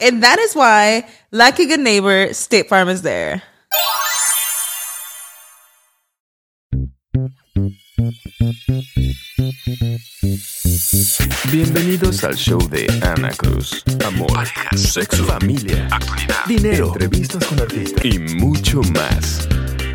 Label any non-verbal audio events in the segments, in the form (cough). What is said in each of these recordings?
And that is why, like a good neighbor, State Farm is there. Bienvenidos al show de Ana Cruz. Amor, parejas, sexo, familia, actualidad, dinero, entrevistas con artistas y mucho más.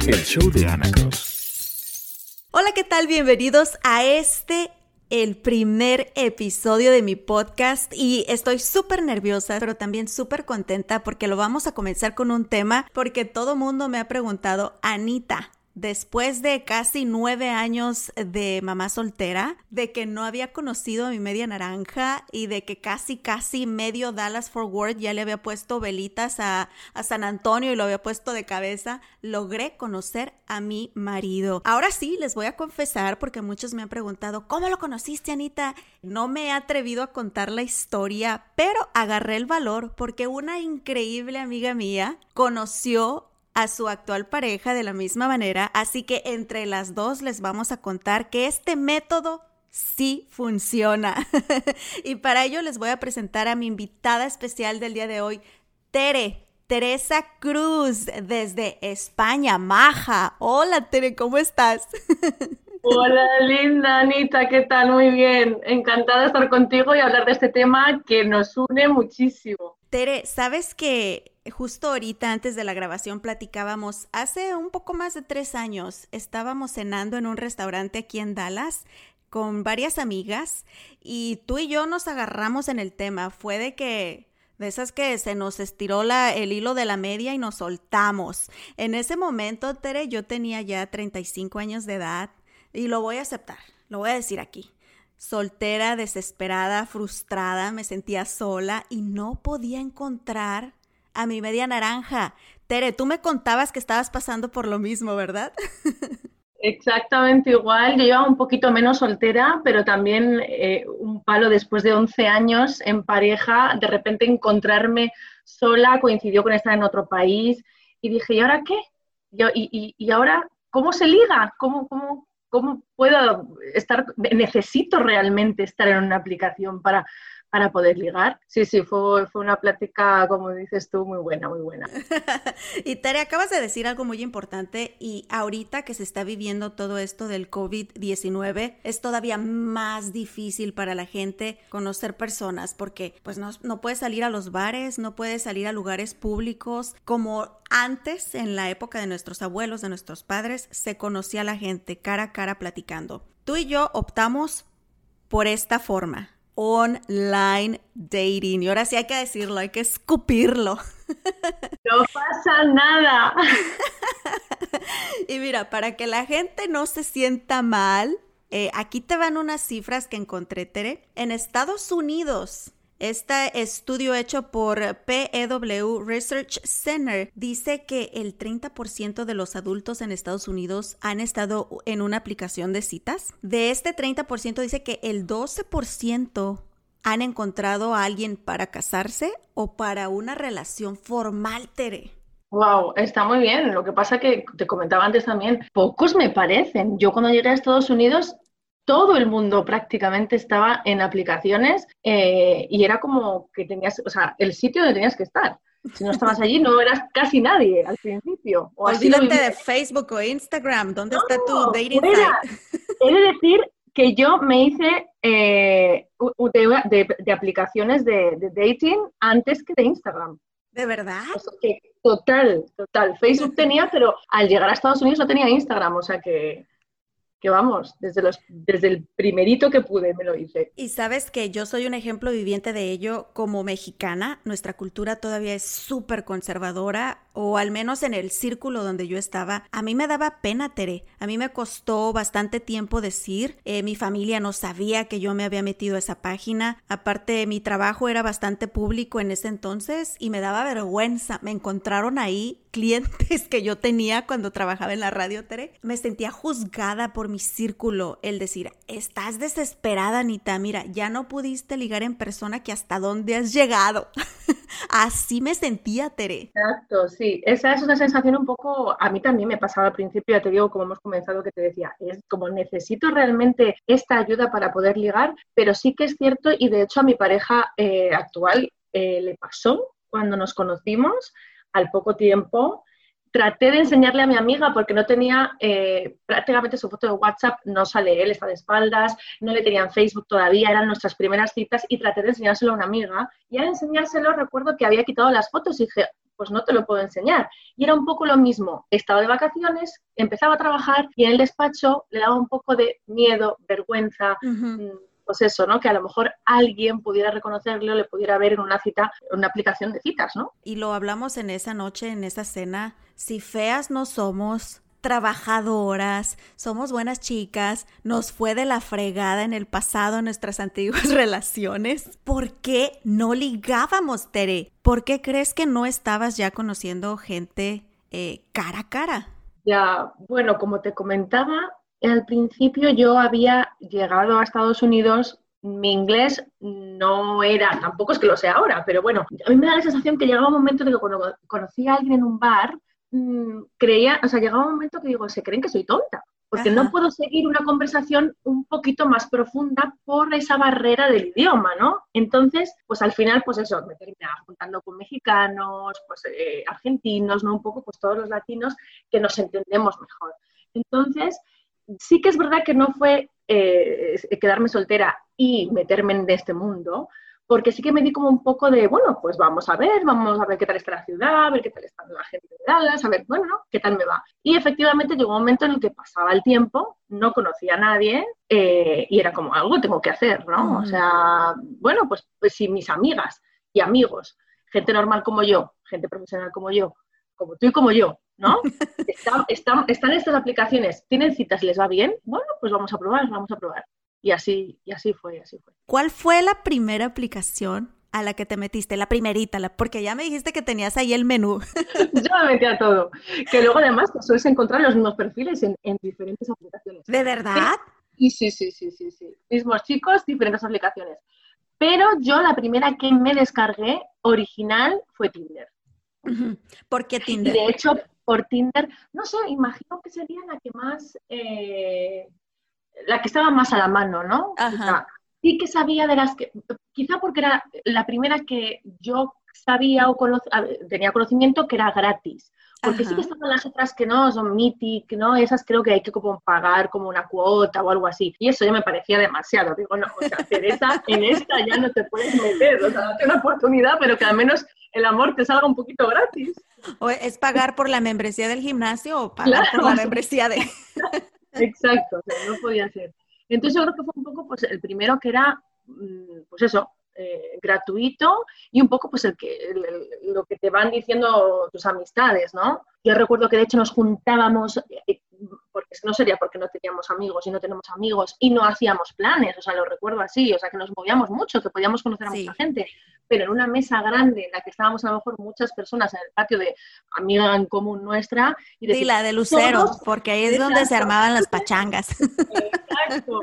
El show de Ana Cruz. Hola, ¿qué tal? Bienvenidos a este el primer episodio de mi podcast y estoy súper nerviosa, pero también súper contenta porque lo vamos a comenzar con un tema porque todo mundo me ha preguntado, Anita, después de casi nueve años de mamá soltera, de que no había conocido a mi media naranja y de que casi, casi medio Dallas Forward ya le había puesto velitas a, a, San Antonio y lo había puesto de cabeza, logré conocer a mi marido. Ahora sí, les voy a confesar porque muchos me han preguntado, ¿cómo lo conociste, Anita? No me he atrevido a contar la historia, pero agarré el valor porque una increíble amiga mía conoció a su actual pareja de la misma manera, así que entre las dos les vamos a contar que este método sí funciona. (laughs) y para ello les voy a presentar a mi invitada especial del día de hoy, Tere. Teresa Cruz desde España, Maja. Hola Tere, ¿cómo estás? (laughs) Hola, linda Anita, ¿qué tal? Muy bien. Encantada de estar contigo y hablar de este tema que nos une muchísimo. Tere, ¿sabes que justo ahorita antes de la grabación platicábamos, hace un poco más de tres años estábamos cenando en un restaurante aquí en Dallas con varias amigas y tú y yo nos agarramos en el tema. Fue de que de esas que se nos estiró la, el hilo de la media y nos soltamos. En ese momento, Tere, yo tenía ya 35 años de edad y lo voy a aceptar, lo voy a decir aquí. Soltera, desesperada, frustrada, me sentía sola y no podía encontrar a mi media naranja. Tere, tú me contabas que estabas pasando por lo mismo, ¿verdad? (laughs) Exactamente igual. Yo llevaba un poquito menos soltera, pero también eh, un palo después de 11 años en pareja, de repente encontrarme sola, coincidió con estar en otro país y dije, ¿y ahora qué? y, ahora cómo se liga? ¿Cómo, cómo, ¿Cómo puedo estar? Necesito realmente estar en una aplicación para para poder ligar. Sí, sí, fue, fue una plática, como dices tú, muy buena, muy buena. (laughs) y Tere, acabas de decir algo muy importante y ahorita que se está viviendo todo esto del COVID-19, es todavía más difícil para la gente conocer personas porque pues no, no puedes salir a los bares, no puedes salir a lugares públicos como antes, en la época de nuestros abuelos, de nuestros padres, se conocía la gente cara a cara platicando. Tú y yo optamos por esta forma online dating. Y ahora sí hay que decirlo, hay que escupirlo. (laughs) No pasa nada. Y mira, para que la gente no se sienta mal, eh, aquí te van unas cifras que encontré, Tere. En Estados Unidos, este estudio hecho por PEW Research Center dice que el 30% de los adultos en Estados Unidos han estado en una aplicación de citas. De este 30% dice que el 12% han encontrado a alguien para casarse o para una relación formal, Tere. Wow, está muy bien. Lo que pasa que te comentaba antes también, pocos me parecen. Yo cuando llegué a Estados Unidos todo el mundo prácticamente estaba en aplicaciones eh, y era como que tenías, o sea, el sitio donde tenías que estar. Si no estabas allí, no eras casi nadie al principio. O Olvídate de Facebook o Instagram. ¿Dónde está tu dating site? He de decir que yo me hice eh, de, aplicaciones de, dating antes que de Instagram. ¿De verdad? total, total. Facebook (laughs) tenía, pero al llegar a Estados Unidos no tenía Instagram, o sea que que vamos, desde, los, desde el primerito que pude me lo hice. Y sabes que yo soy un ejemplo viviente de ello como mexicana. Nuestra cultura todavía es súper conservadora, o al menos en el círculo donde yo estaba. A mí me daba pena, Tere. A mí me costó bastante tiempo decir. Eh, mi familia no sabía que yo me había metido a esa página. Aparte, mi trabajo era bastante público en ese entonces y me daba vergüenza. Me encontraron ahí (laughs) clientes que yo tenía cuando trabajaba en la radio, Tere. Me sentía juzgada por mi círculo el decir, estás desesperada, Anita, mira, ya no pudiste ligar en persona que hasta dónde has llegado. (laughs) Así me sentía, Tere. Exacto, sí. Esa es una sensación un poco, a mí también me pasaba al principio, ya te digo, como hemos comenzado, que te decía, es como necesito realmente esta ayuda para poder ligar, pero sí que es cierto y de hecho a mi pareja eh, actual eh, le pasó cuando nos conocimos al poco tiempo traté de enseñarle a mi amiga porque no tenía eh, prácticamente su foto de WhatsApp, no sale él, está de espaldas, no le tenían Facebook todavía, eran nuestras primeras citas y traté de enseñárselo a una amiga. Y al enseñárselo recuerdo que había quitado las fotos y dije, pues no te lo puedo enseñar. Y era un poco lo mismo, estaba de vacaciones, empezaba a trabajar y en el despacho le daba un poco de miedo, vergüenza pues eso, ¿no? Que a lo mejor alguien pudiera reconocerlo, le pudiera ver en una cita, en una aplicación de citas, ¿no? Y lo hablamos en esa noche, en esa cena. Si feas no somos, trabajadoras, somos buenas chicas, nos fue de la fregada en el pasado en nuestras (laughs) antiguas relaciones. ¿Por qué no ligábamos, Tere? ¿Por qué crees que no estabas ya conociendo gente eh, cara a cara? Ya, bueno, como te comentaba, al principio yo había llegado a Estados Unidos, mi inglés no era, tampoco es que lo sea ahora, pero bueno, a mí me da la sensación que llegaba un momento de que cuando conocí a alguien en un bar, mm, creía, o sea, llegaba un momento que digo, se creen que soy tonta, porque no puedo seguir una conversación un poquito más profunda por esa barrera del idioma, ¿no? Entonces, pues al final, pues eso, me terminaba juntando con mexicanos, pues eh, argentinos, ¿no? Un poco, pues todos los latinos que nos entendemos mejor. Entonces, sí que es verdad que no fue eh, quedarme soltera y meterme en este mundo, porque sí que me di como un poco de, bueno, pues vamos a ver, vamos a ver qué tal está la ciudad, a ver qué tal está la gente de Dallas, a ver, bueno, qué tal me va. Y efectivamente llegó un momento en el que pasaba el tiempo, no conocía a nadie eh, y era como algo tengo que hacer, ¿no? O sea, bueno, pues, pues si mis amigas y amigos, gente normal como yo, gente profesional como yo, como tú y como yo, ¿no? (laughs) Están, están, estas aplicaciones, tienen citas, les va bien, bueno, pues vamos a probar, vamos a probar. Y así, y así fue, así fue. ¿Cuál fue la primera aplicación a la que te metiste, la primerita, la, porque ya me dijiste que tenías ahí el menú. (laughs) Yo me metí a todo. Que luego además pues, sueles encontrar los mismos perfiles en, diferentes aplicaciones. ¿De verdad? Sí, sí, sí, sí, sí, sí. Mismos chicos, diferentes aplicaciones. Pero yo la primera que me descargué original fue Tinder. ¿Por qué Tinder? de hecho, por Tinder, no sé, imagino que sería la que más, eh, la que estaba más a la mano, ¿no? sí que sabía de las que, quizá porque era la primera que yo sabía o tenía conocimiento que era gratis. Porque sí que estaban las otras que no, son Mythic, ¿no? Esas creo que hay que como pagar como una cuota o algo así. Y eso ya me parecía demasiado. Digo, no, o sea, Teresa, en esta ya no te puedes meter. O sea, date una oportunidad, pero que al menos el amor te salga un poquito gratis. O es pagar por la membresía del gimnasio o pagar por la membresía de... (laughs) Exacto, o sea, no podía ser. Entonces yo creo que fue un poco pues, el primero que era, mm, pues eso, eh, gratuito y un poco pues el que lo que te van diciendo tus amistades, ¿no? Yo recuerdo que de hecho nos juntábamos, eh, porque no sería porque no teníamos amigos y no tenemos amigos y no hacíamos planes, o sea, lo recuerdo así, o sea, que nos movíamos mucho, que podíamos conocer a mucha gente, pero en una mesa grande en la que estábamos a lo mejor muchas personas en el patio de amiga en común nuestra. Y sí, la de Lucero, porque ahí es donde se armaban las pachangas. (laughs) Exacto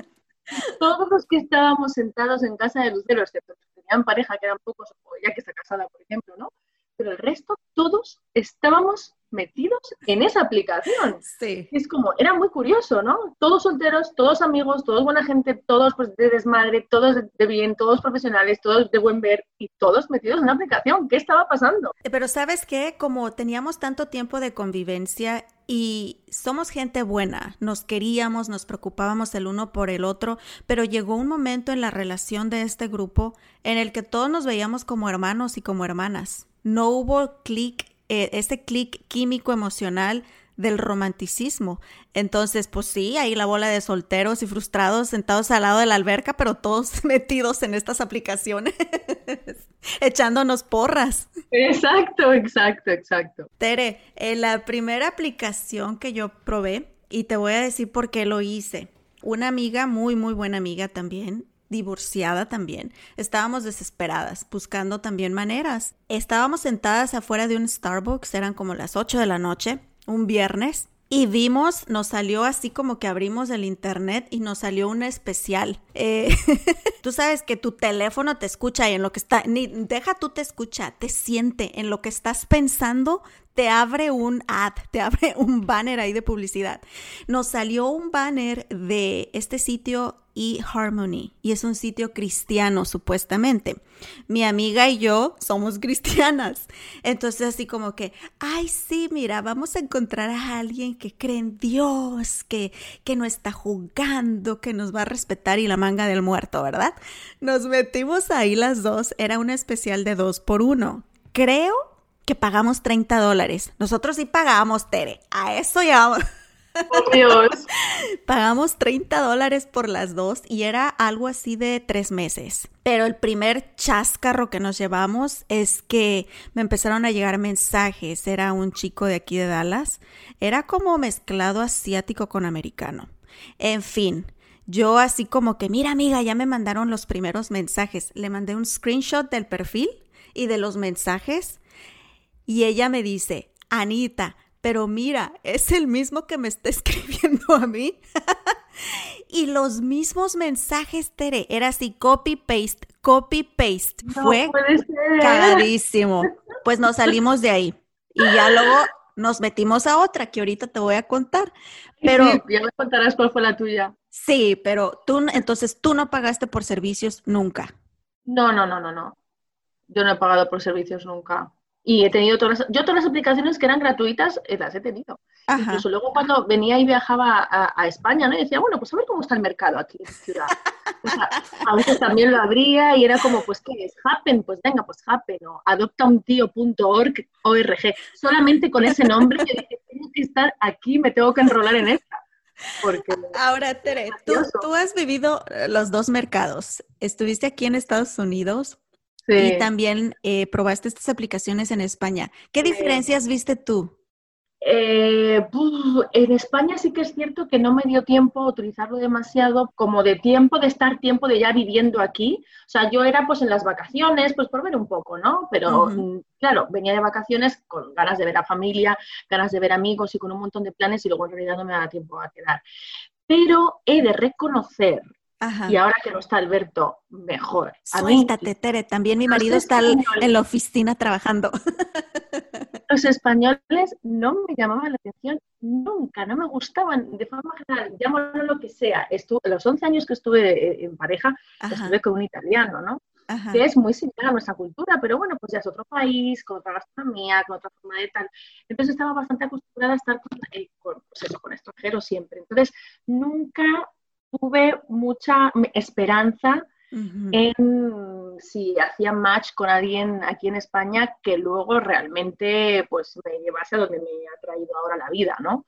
todos los que estábamos sentados en casa de Lucero, excepto los que tenían pareja, que eran pocos, o ella que está casada, por ejemplo, ¿no? Pero el resto, todos estábamos metidos en esa aplicación. Sí. Es como, era muy curioso, ¿no? Todos solteros, todos amigos, todos buena gente, todos pues de desmadre, todos de bien, todos profesionales, todos de buen ver y todos metidos en una aplicación. ¿Qué estaba pasando? Pero sabes qué, como teníamos tanto tiempo de convivencia y somos gente buena, nos queríamos, nos preocupábamos el uno por el otro, pero llegó un momento en la relación de este grupo en el que todos nos veíamos como hermanos y como hermanas. No hubo clic, eh, ese clic químico emocional del romanticismo. Entonces, pues sí, ahí la bola de solteros y frustrados sentados al lado de la alberca, pero todos (laughs) metidos en estas aplicaciones, (laughs) echándonos porras. Exacto, exacto, exacto. Tere, en la primera aplicación que yo probé, y te voy a decir por qué lo hice, una amiga, muy, muy buena amiga también, divorciada también. Estábamos desesperadas, buscando también maneras. Estábamos sentadas afuera de un Starbucks, eran como las 8 de la noche, un viernes, y vimos, nos salió así como que abrimos el internet y nos salió un especial. Eh, (laughs) tú sabes que tu teléfono te escucha y en lo que está, ni deja tú te escucha, te siente en lo que estás pensando, te abre un ad, te abre (laughs) un banner ahí de publicidad. Nos salió un banner de este sitio eHarmony y es un sitio cristiano supuestamente. Mi amiga y yo somos cristianas. Entonces así como que, ay sí, mira, vamos a encontrar a alguien que cree en Dios, que, que no está jugando, que nos va a respetar y la manga del muerto, ¿verdad? Nos metimos ahí las dos, era un especial de dos por uno. Creo que pagamos 30 dólares. Nosotros sí pagamos, Tere. A eso ya Oh, Dios. (laughs) Pagamos 30 dólares por las dos y era algo así de tres meses. Pero el primer chascarro que nos llevamos es que me empezaron a llegar mensajes. Era un chico de aquí de Dallas. Era como mezclado asiático con americano. En fin, yo así como que, mira amiga, ya me mandaron los primeros mensajes. Le mandé un screenshot del perfil y de los mensajes. Y ella me dice, Anita, pero mira, es el mismo que me está (laughs) escribiendo a mí. (laughs) y los mismos mensajes, Tere, era así, copy, paste, copy, paste. No Fue cagadísimo. Pues nos salimos de ahí. Y ya luego nos metimos a otra que ahorita te voy a contar. Pero Sí, ya me contarás cuál fue la tuya. sí, pero tú, entonces tú no pagaste por servicios nunca. No, no, no, no, no. Yo no he pagado por servicios nunca. Y he tenido todas las, yo todas las aplicaciones que eran gratuitas eh, las he tenido. Ajá. Incluso luego cuando venía y viajaba a, a España, ¿no? Y decía, bueno, pues a ver cómo está el mercado aquí en la ciudad. O sea, (laughs) a veces también lo abría y era como, pues, ¿qué es? Happen, pues venga, pues Happen o adoptauntio.org, ORG. Solamente con ese nombre yo dije, tengo que estar aquí, me tengo que enrolar en esta. Porque Ahora, Tere, tú, tú has vivido eh, los dos mercados. Estuviste aquí en Estados Unidos sí. y también eh, probaste estas aplicaciones en España. ¿Qué diferencias viste tú? Eh, en España sí que es cierto que no me dio tiempo a utilizarlo demasiado, como de tiempo de estar tiempo de ya viviendo aquí. O sea, yo era pues en las vacaciones, pues por ver un poco, ¿no? Pero mm, claro, venía de vacaciones con ganas de ver a familia, ganas de ver amigos y con un montón de planes y luego en realidad no me daba tiempo a quedar. Pero he de reconocer, Ajá. y ahora que no está Alberto, mejor. A mí Suéltate, Tere. También mi marido está en la oficina trabajando. (laughs) los españoles no me llamaban la atención nunca, no me gustaban de forma general, llámalo lo que sea. Estuve, los 11 años que estuve eh, en pareja, Ajá, estuve con un italiano, ¿no? ajá. Que es muy similar a nuestra cultura, pero bueno, pues ya es otro país, con otra gastronomía, con otra forma de tal. Entonces estaba bastante acostumbrada a estar con, eh, con, pues eso, con extranjeros siempre. Entonces nunca tuve mucha esperanza en si hacía match con alguien aquí en España que luego realmente pues me llevase a donde me ha traído ahora la vida, ¿no?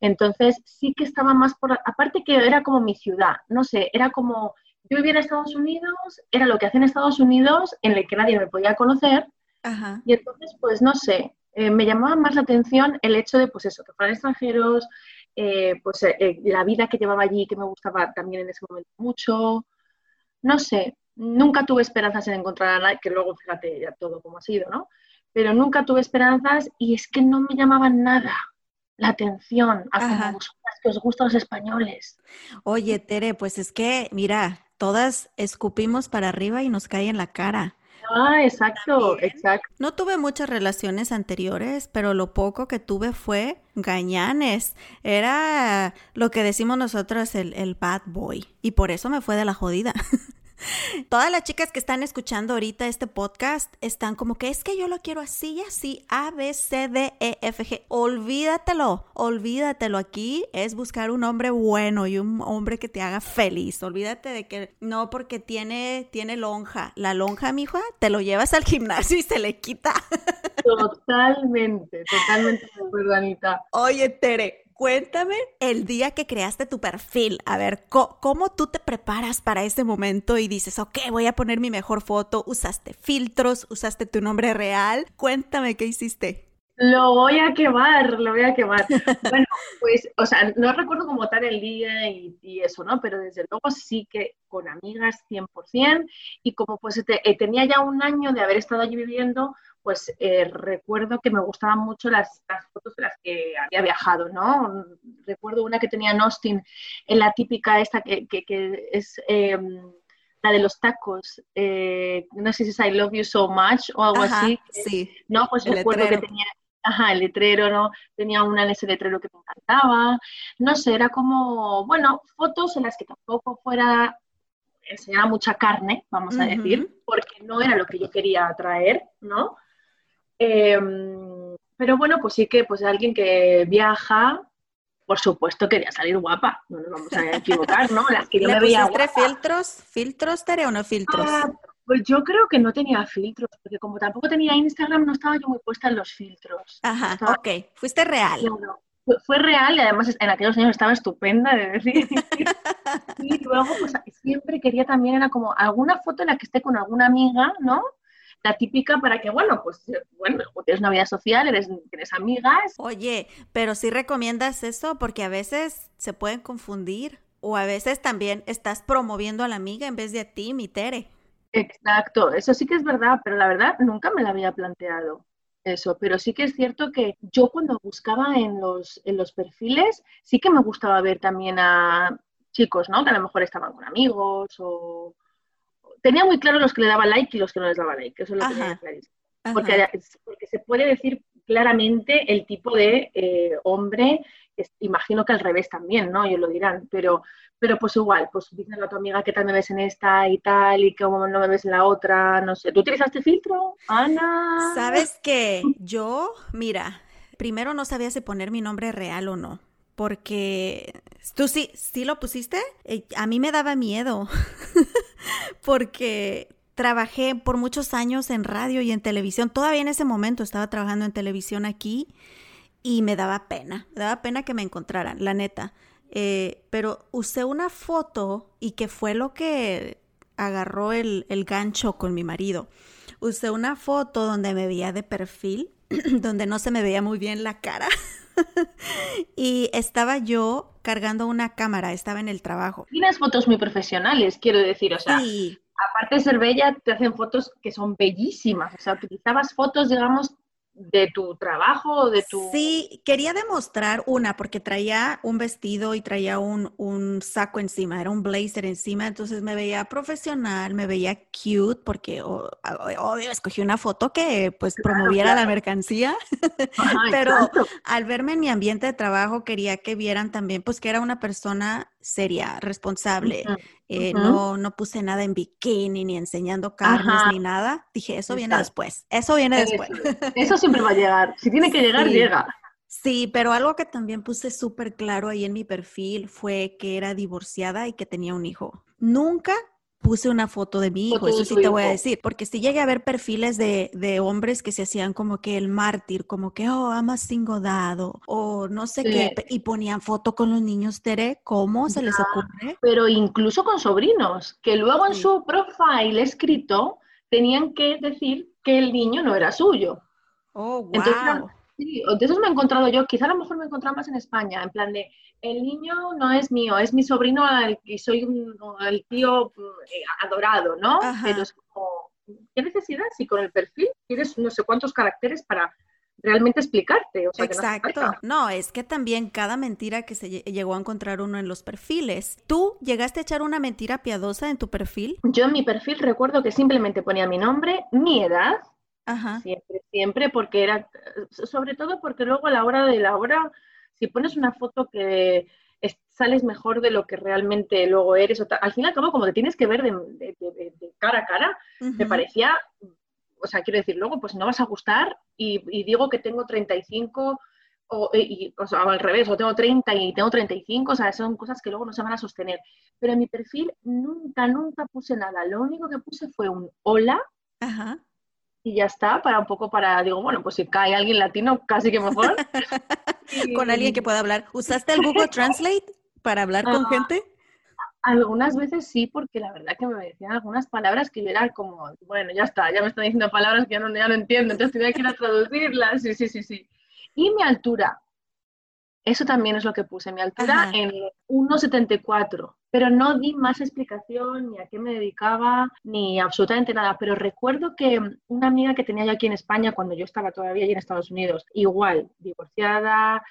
Entonces sí que estaba más por, aparte que era como mi ciudad, no sé, era como, yo vivía en Estados Unidos, era lo que hacía en Estados Unidos, en el que nadie me podía conocer, Ajá. y entonces pues no sé, eh, me llamaba más la atención el hecho de pues eso, que fueran extranjeros, eh, pues eh, eh, la vida que llevaba allí, que me gustaba también en ese momento mucho, no sé, nunca tuve esperanzas en encontrar a nadie, que luego fíjate ya todo como ha sido, ¿no? Pero nunca tuve esperanzas y es que no me llamaban nada la atención a vosotras que os gustan los españoles. Oye, Tere, pues es que, mira, todas escupimos para arriba y nos cae en la cara. Ah, exacto, exacto. No tuve muchas relaciones anteriores, pero lo poco que tuve fue gañanes. Era lo que decimos nosotros el, el bad boy. Y por eso me fue de la jodida. (laughs) Todas las chicas que están escuchando ahorita este podcast están como que es que yo lo quiero así y así, A, B, C, D, E, F, G. Olvídatelo, olvídatelo. Aquí es buscar un hombre bueno y un hombre que te haga feliz. Olvídate de que no porque tiene, tiene lonja. La lonja, mija, te lo llevas al gimnasio y se le quita. Totalmente, totalmente, Anita. Oye, Tere, cuéntame el día que creaste tu perfil. A ver, ¿cómo, tú te preparas para ese momento y dices, ok, voy a poner mi mejor foto? ¿Usaste filtros? ¿Usaste tu nombre real? Cuéntame qué hiciste. Lo voy a quemar, lo voy a quemar. (laughs) bueno, pues, o sea, no recuerdo como tal el día y, eso, ¿no? Pero desde luego sí que con amigas 100% y como pues eh, tenía ya un año de haber estado allí viviendo, pues eh, recuerdo que me gustaban mucho las, fotos de las que había viajado, ¿no? Recuerdo una que tenía en Austin, en la típica esta que, es em, la de los tacos, eh, no sé si es I love you so much o algo así. Sí. No, pues recuerdo que tenía, ajá, el letrero, ¿no? Tenía una en ese letrero que me encantaba. No sé, era como, bueno, fotos en las que tampoco fuera enseñaba mucha carne, vamos a decir, porque no era lo que yo quería traer, ¿no? Em, pero bueno, pues sí que pues alguien que viaja, por supuesto quería salir guapa, no nos vamos a equivocar, ¿no? Las que (laughs) yo me veía guapa. filtros? ¿Filtros, Tere, o no filtros? Ah, pues yo creo que no tenía filtros, porque como tampoco tenía Instagram, no estaba yo muy puesta en los filtros. Ajá, ok, fuiste real. fue real y además en aquellos años estaba estupenda de decir. (laughs) y luego, pues siempre quería también, era como alguna foto en la que esté con alguna amiga, ¿no? La típica para que, bueno, pues, bueno, tienes una vida social, eres, tienes amigas. Oye, pero sí recomiendas eso porque a veces se pueden confundir o a veces también estás promoviendo a la amiga en vez de a ti, mi Tere. Exacto, eso sí que es verdad, pero la verdad nunca me la había planteado eso, pero sí que es cierto que yo cuando buscaba en los, en los perfiles, sí que me gustaba ver también a chicos, ¿no? Que a lo mejor estaban con amigos o, tenía muy claro los que le daban like y los que no les daban like, eso es lo que tenía clarísimo. Porque, porque, se puede decir claramente el tipo de eh, hombre, imagino que al revés también, ¿no? Ellos lo dirán, pero, pero pues igual, pues díselo a tu amiga que tal me ves en esta y tal, y cómo no me ves en la otra, no sé. ¿Tú utilizaste filtro, Ana? Sabes que yo, mira, primero no sabía si poner mi nombre real o no porque tú sí, sí lo pusiste. Eh, a mí me daba miedo (laughs) (laughs) porque trabajé por muchos años en radio y en televisión. Todavía en ese momento estaba trabajando en televisión aquí y me daba pena, me daba pena que me encontraran, la neta. Eh, pero usé una foto y que fue lo que agarró el, el gancho con mi marido. Usé una foto donde me veía de perfil, (clears throat) donde no se me veía muy bien la cara. (laughs) y estaba yo cargando una cámara, estaba en el trabajo. Tienes fotos muy profesionales, quiero decir, o sea, aparte de ser bella, te hacen fotos que son bellísimas, o sea, utilizabas fotos, digamos, de tu trabajo, de tu... Sí, quería demostrar una porque traía un vestido y traía un, un, saco encima, era un blazer encima, entonces me veía profesional, me veía cute porque obvio escogí una foto que pues promoviera la mercancía, (laughs) pero al verme en mi ambiente de trabajo quería que vieran también pues que era una persona seria, responsable. Eh, no, no puse nada en bikini, ni enseñando carnes, ni nada. Dije, eso viene después. Eso viene después. Eso siempre va a llegar. Si tiene que llegar, llega. Sí, pero algo que también puse súper claro ahí en mi perfil fue que era divorciada y que tenía un hijo. Nunca puse una foto de mi hijo, eso sí te voy a decir, porque si llegué a ver perfiles de, de, hombres que se hacían como que el mártir, como que, oh, ama dado, o no sé qué, y ponían foto con los niños, Tere, ¿cómo se les ocurre? Pero incluso con sobrinos, que luego en su profile escrito tenían que decir que el niño no era suyo. Oh, wow. Sí, de esos me he encontrado yo, quizá a lo mejor me he encontrado más en España, en plan de, el niño no es mío, es mi sobrino y soy el tío eh, adorado, ¿no? Pero es como, ¿qué necesidad si con el perfil tienes no sé cuántos caracteres para realmente explicarte. Exacto. No, es que también cada mentira que se llegó a encontrar uno en los perfiles. ¿Tú llegaste a echar una mentira piadosa en tu perfil? Yo en mi perfil recuerdo que simplemente ponía mi nombre, mi edad, siempre, siempre, porque era, sobre todo porque luego a la hora de la hora, si pones una foto que sales mejor de lo que realmente luego eres, al fin y al cabo como te tienes que ver de, cara a cara, me parecía o sea, quiero decir, luego pues no vas a gustar y, digo que tengo 35 o, y, o, sea, al revés, o tengo 30 y tengo 35, o sea, son cosas que luego no se van a sostener. Pero en mi perfil nunca, nunca puse nada. Lo único que puse fue un hola y ya está, para un poco para, digo, bueno, pues si cae alguien latino, casi que mejor. (laughs) Con alguien que pueda hablar. ¿Usaste el Google Translate para hablar con ah, gente? Algunas veces sí, porque la verdad que me decían algunas palabras que yo era como, bueno, ya está, ya me están diciendo palabras que ya no, ya no entiendo, entonces tenía que ir a traducirlas, sí, sí, sí, sí. Y mi altura, eso también es lo que puse, mi altura en 1,74 pero no di más explicación ni a qué me dedicaba ni absolutamente nada. Pero recuerdo que una amiga que tenía yo aquí en España cuando yo estaba todavía allí en Estados Unidos, igual, divorciada,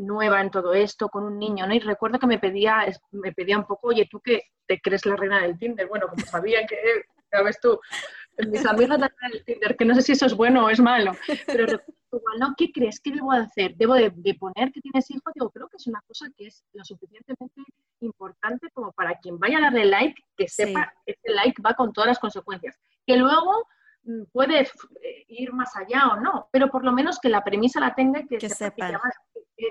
nueva en todo esto, con un niño, ¿no? Y recuerdo que me pedía, me pedía un poco, oye, ¿tú qué te crees la reina del Tinder? Bueno, como sabía que, sabes tú, mis amigas del Tinder, que no sé si eso es bueno o es malo, pero ¿no? ¿Qué crees? ¿Qué debo hacer? ¿Debo de, poner que tienes hijos? Digo, creo que es una cosa que es lo suficientemente importante como para quien vaya a darle like, que sepa que ese like va con todas las consecuencias. Que luego mm, puede eh, ir más allá o no, pero por lo menos que la premisa la tenga que, que sepa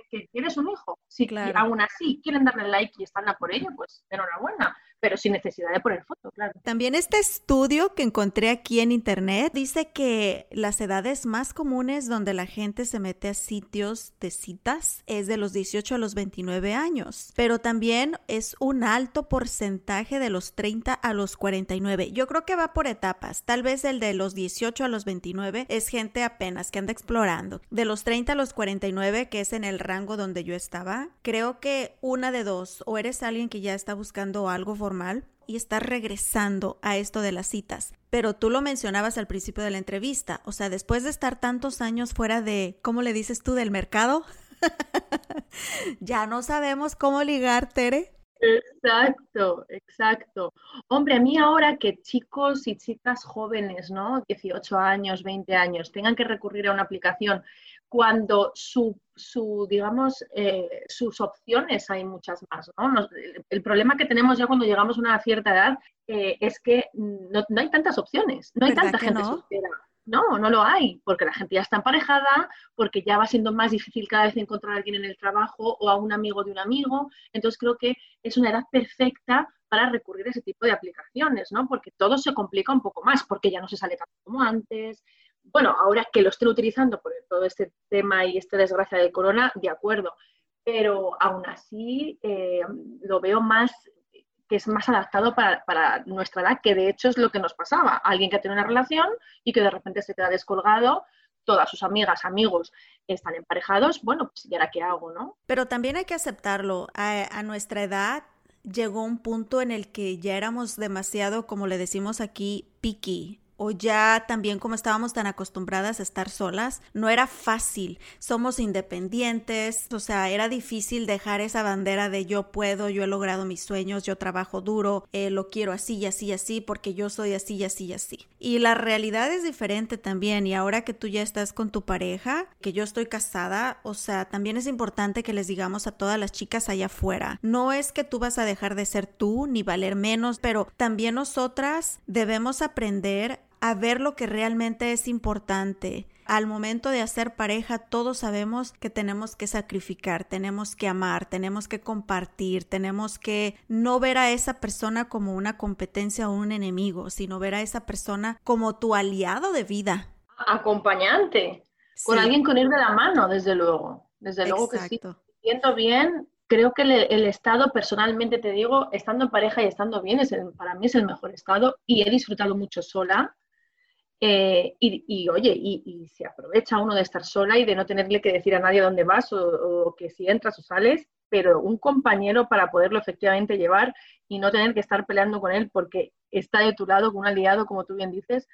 que, tienes un hijo. Si aún así quieren darle like y están a por ello, pues enhorabuena pero sin necesidad de poner foto, claro. También este estudio que encontré aquí en internet dice que las edades más comunes donde la gente se mete a sitios de citas es de los 18 a los 29 años, pero también es un alto porcentaje de los 30 a los 49. Yo creo que va por etapas. Tal vez el de los 18 a los 29 es gente apenas que anda explorando. De los 30 a los 49, que es en el rango donde yo estaba, creo que una de dos, o eres alguien que ya está buscando algo formal y está regresando a esto de las citas. Pero tú lo mencionabas al principio de la entrevista, o sea, después de estar tantos años fuera de, ¿cómo le dices tú, del mercado? (laughs) ya no sabemos cómo ligar, Tere. Exacto, exacto. Hombre, a mí ahora que chicos y chicas jóvenes, ¿no? 18 años, 20 años, tengan que recurrir a una aplicación cuando su, su digamos, eh, sus opciones hay muchas más. ¿no? el, problema que tenemos ya cuando llegamos a una cierta edad eh, es que no, hay tantas opciones, no hay tanta gente soltera. No, no lo hay, porque la gente ya está emparejada, porque ya va siendo más difícil cada vez encontrar a alguien en el trabajo o a un amigo de un amigo. Entonces creo que es una edad perfecta para recurrir a ese tipo de aplicaciones, ¿no? Porque todo se complica un poco más, porque ya no se sale tanto como antes, bueno, ahora que lo estén utilizando por todo este tema y esta desgracia del corona, de acuerdo, pero aún así eh, lo veo más que es más adaptado para, nuestra edad, que de hecho es lo que nos pasaba. Alguien que tiene una relación y que de repente se queda descolgado, todas sus amigas, amigos están emparejados, bueno, pues ¿y ahora qué hago, no? Pero también hay que aceptarlo. A, a nuestra edad llegó un punto en el que ya éramos demasiado, como le decimos aquí, picky o ya también como estábamos tan acostumbradas a estar solas, no era fácil. Somos independientes, o sea, era difícil dejar esa bandera de yo puedo, yo he logrado mis sueños, yo trabajo duro, eh, lo quiero así y así y así porque yo soy así y así y así. Y la realidad es diferente también y ahora que tú ya estás con tu pareja, que yo estoy casada, o sea, también es importante que les digamos a todas las chicas allá afuera, no es que tú vas a dejar de ser tú ni valer menos, pero también nosotras debemos aprender a ver lo que realmente es importante. Al momento de hacer pareja, todos sabemos que tenemos que sacrificar, tenemos que amar, tenemos que compartir, tenemos que no ver a esa persona como una competencia o un enemigo, sino ver a esa persona como tu aliado de vida. Acompañante, con alguien con ir de la mano, desde luego. Desde luego que sí. Siento bien, creo que el, estado, personalmente te digo, estando en pareja y estando bien, es para mí es el mejor estado y he disfrutado mucho sola eh, y, oye, y, se aprovecha uno de estar sola y de no tenerle que decir a nadie dónde vas o, que si entras o sales, pero un compañero para poderlo efectivamente llevar y no tener que estar peleando con él porque está de tu lado con un aliado, como tú bien dices,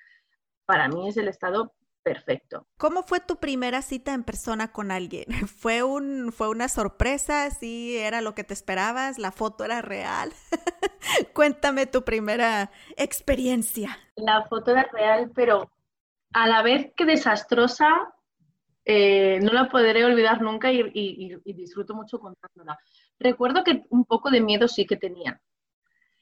para mí es el estado perfecto. ¿Cómo fue tu primera cita en persona con alguien? (laughs) ¿Fue, un, fue una sorpresa? ¿Sí era lo que te esperabas? ¿La foto era real? (laughs) Cuéntame tu primera experiencia. La foto era real, pero a la vez que desastrosa, eh, no la podré olvidar nunca y, disfruto mucho contándola. Recuerdo que un poco de miedo sí que tenía,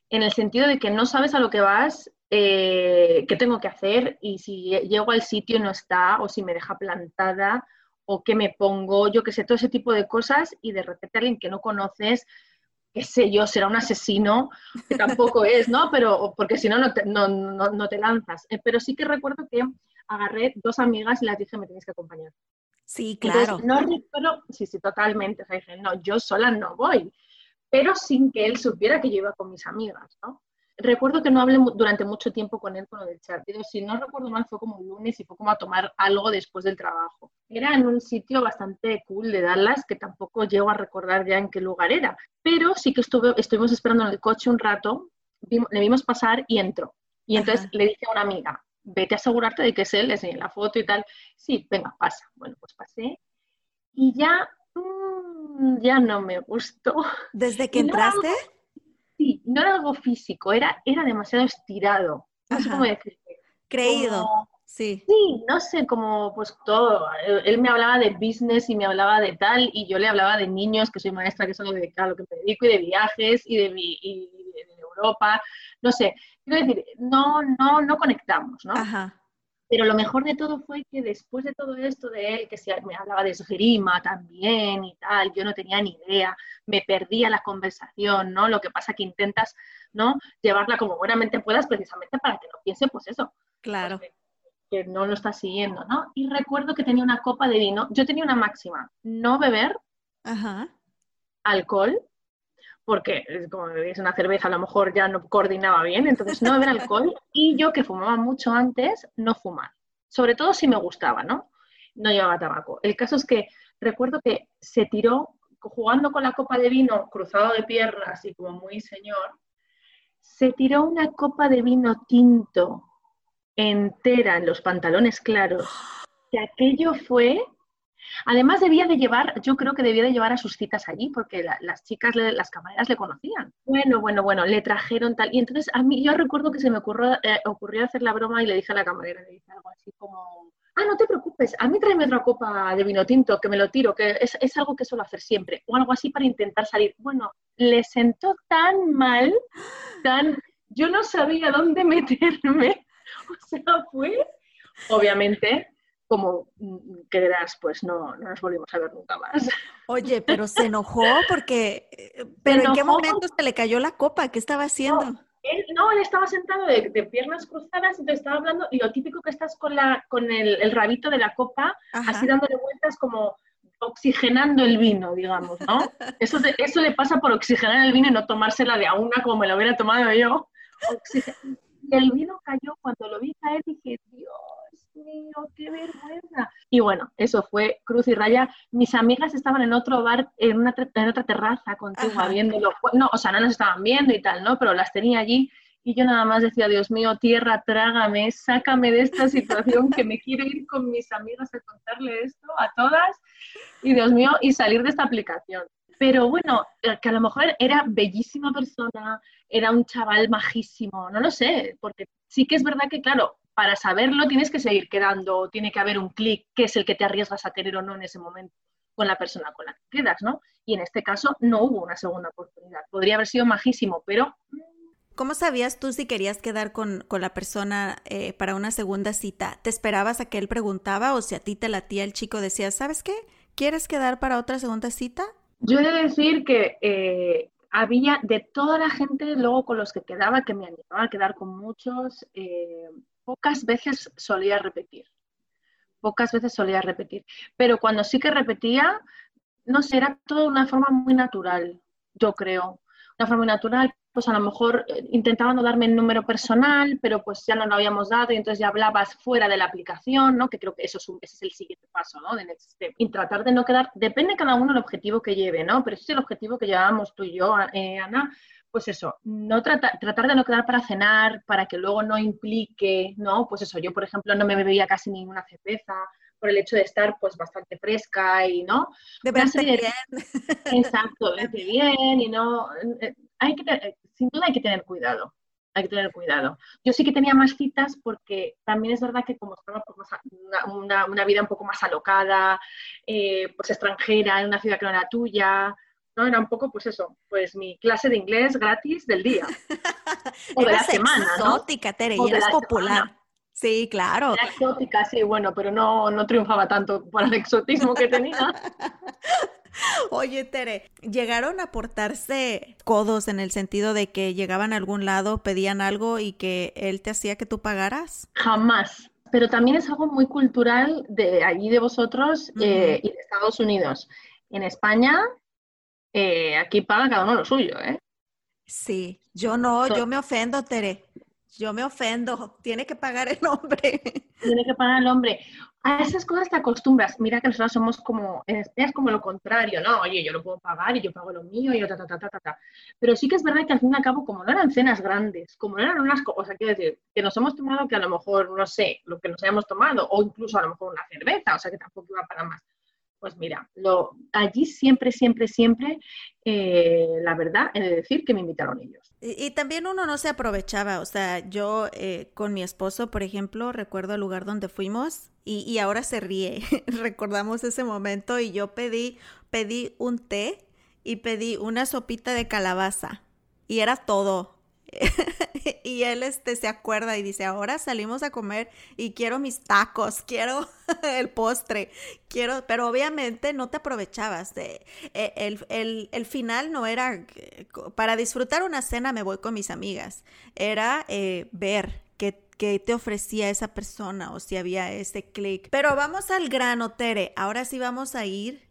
en el sentido de que no sabes a lo que vas, eh, qué tengo que hacer y si llego al sitio y no está, o si me deja plantada, o qué me pongo, yo qué sé, todo ese tipo de cosas y de repente alguien que no conoces, qué sé yo, será un asesino, que tampoco (laughs) es, ¿no? Pero porque si no, no te, no, no, te lanzas. Eh, pero sí que recuerdo que agarré dos amigas y las dije, me tenéis que acompañar. Sí, claro. no recuerdo, sí, sí, totalmente. O sea, dije, no, yo sola no voy, pero sin que él supiera que yo iba con mis amigas, ¿no? Recuerdo que no hablé durante mucho tiempo con él con lo del chat. Pero si no recuerdo mal, fue como un lunes y fue como a tomar algo después del trabajo. Era en un sitio bastante cool de Dallas, que tampoco llego a recordar ya en qué lugar era. Pero sí que estuve, estuvimos esperando en el coche un rato, le vimos pasar y entró. Y entonces le dije a una amiga, vete a asegurarte de que es él, le enseñé la foto y tal. Sí, venga, pasa. Bueno, pues pasé. Y ya, mm, ya no me gustó. ¿Desde que entraste? No era algo físico, era, era demasiado estirado. No sé cómo decirlo. Creído. sí. Sí, no sé, como pues todo. Él me hablaba de business y me hablaba de tal, y yo le hablaba de niños, que soy maestra, que es de, a lo que me dedico, y de viajes, y de, mi, y de Europa, no sé. Quiero decir, no, no, no conectamos, ¿no? Ajá. Pero lo mejor de todo fue que después de todo esto de él, que se, me hablaba de esgrima también y tal, yo no tenía ni idea, me perdía la conversación, ¿no? Lo que pasa que intentas, ¿no? Llevarla como buenamente puedas precisamente para que no piense, pues eso. Claro. Pues, que, no lo está siguiendo, ¿no? Y recuerdo que tenía una copa de vino, yo tenía una máxima, no beber alcohol porque como bebéis una cerveza a lo mejor ya no coordinaba bien, entonces no beber alcohol y yo que fumaba mucho antes, no fumar. Sobre todo si me gustaba, ¿no? No llevaba tabaco. El caso es que recuerdo que se tiró jugando con la copa de vino cruzado de piernas y como muy señor, se tiró una copa de vino tinto entera en los pantalones claros, que aquello fue Además debía de llevar, yo creo que debía de llevar a sus citas allí porque las chicas, las camareras le conocían. Bueno, bueno, bueno, le trajeron tal. Y entonces a mí yo recuerdo que se me ocurrió, eh, ocurrió hacer la broma y le dije a la camarera, le dije algo así como, ah, no te preocupes, a mí tráeme otra copa de vino tinto, que me lo tiro, que es, es algo que suelo hacer siempre. O algo así para intentar salir. Bueno, le sentó tan mal, tan... Yo no sabía dónde (laughs) meterme. O sea, fue, obviamente, como quedarás, pues no, no nos volvimos a ver nunca más. (laughs) Oye, pero se enojó porque, eh, pero ¿en qué momento se le cayó la copa? ¿Qué estaba haciendo? No, él, no, él estaba sentado de, piernas cruzadas, entonces estaba hablando, y lo típico que estás con, la, con el, rabito de la copa, así dándole vueltas como oxigenando el vino, digamos, ¿no? (laughs) Eso, eso le pasa por oxigenar el vino y no tomársela de a una como me lo hubiera tomado yo. Y el vino cayó, cuando lo vi caer dije, Dios, mío, qué vergüenza. Y bueno, eso fue cruz y raya. Mis amigas estaban en otro bar, en, una, en otra terraza contigo, viéndolo. No, o sea, no nos estaban viendo y tal, ¿no? Pero las tenía allí y yo nada más decía, Dios mío, tierra, trágame, sácame de esta situación que me quiero ir con mis amigas a contarle esto a todas y Dios mío, y salir de esta aplicación. Pero bueno, eh, que a lo mejor era bellísima persona, era un chaval majísimo, no lo sé, porque sí que es verdad que, claro, para saberlo tienes que seguir quedando, tiene que haber un clic que es el que te arriesgas a tener o no en ese momento con la persona con la que quedas, ¿no? Y en este caso no hubo una segunda oportunidad. Podría haber sido majísimo, pero... ¿Cómo sabías tú si querías quedar con, la persona eh, para una segunda cita? ¿Te esperabas a que él preguntaba o si a ti te latía el chico decía, ¿sabes qué? ¿Quieres quedar para otra segunda cita? Yo he de decir que eh, había de toda la gente luego con los que quedaba, que me animaba a quedar con muchos, eh, pocas veces solía repetir. Pocas veces solía repetir. Pero cuando sí que repetía, no sé, era todo de una forma muy natural, yo creo. Una forma muy natural, pues a lo mejor eh, intentaban no darme el número personal, pero pues ya no lo habíamos dado y entonces ya hablabas fuera de la aplicación, ¿no? Que creo que eso es ese es el siguiente paso, ¿no? Step. Y tratar de no quedar, depende cada uno el objetivo que lleve, ¿no? Pero ese es el objetivo que llevábamos tú y yo, eh, Ana, pues eso, no tratar de no quedar para cenar, para que luego no implique, ¿no? Pues eso, yo por ejemplo no me bebía casi ninguna cerveza por el hecho de estar pues bastante fresca y no. De verte bien. Exacto, verte (laughs) bien y no. Eh, hay que, sin duda hay que tener cuidado. Hay que tener cuidado. Yo sí que tenía más citas porque también es verdad que como estaba pues, una, una, vida un poco más alocada, eh, pues extranjera, en una ciudad que no era tuya, ¿no? Era un poco, pues eso, pues mi clase de inglés gratis del día. (laughs) o de la semana, exótica, Tere, y eres popular. Sí, claro. Era exótica, sí, bueno, pero no, no triunfaba tanto por el exotismo que tenía. (laughs) Oye, Tere, ¿llegaron a portarse codos en el sentido de que llegaban a algún lado, pedían algo y que él te hacía que tú pagaras? Jamás. Pero también es algo muy cultural de allí de vosotros eh, y de Estados Unidos. En España eh, aquí paga cada uno lo suyo, ¿eh? Sí, yo no, yo me ofendo, Tere. Yo me ofendo. Tiene que pagar el hombre. (laughs) Tiene que pagar el hombre. A esas cosas te acostumbras. Mira que nosotros somos como, en España es como lo contrario, ¿no? Oye, yo lo puedo pagar y yo pago lo mío y yo ta, ta, ta, ta, ta. Pero sí que es verdad que al fin y al cabo, como no eran cenas grandes, como no eran unas cosas, quiero decir, que nos hemos tomado que a lo mejor, no sé, lo que nos hayamos tomado, o incluso a lo mejor una cerveza, o sea que tampoco iba para más pues mira, lo, allí siempre, siempre, siempre, eh, la verdad, de decir que me invitaron ellos. Y, también uno no se aprovechaba, o sea, yo eh, con mi esposo, por ejemplo, recuerdo el lugar donde fuimos y, y ahora se ríe, (laughs) recordamos ese momento y yo pedí, pedí un té y pedí una sopita de calabaza y era todo, (laughs) y él este, se acuerda y dice, ahora salimos a comer y quiero mis tacos, quiero (laughs) el postre, quiero, pero obviamente no te aprovechabas de, e, el, el, final no era, para disfrutar una cena me voy con mis amigas, era eh, ver qué, qué te ofrecía esa persona o si había ese clic. Pero vamos al grano, Tere, ahora sí vamos a ir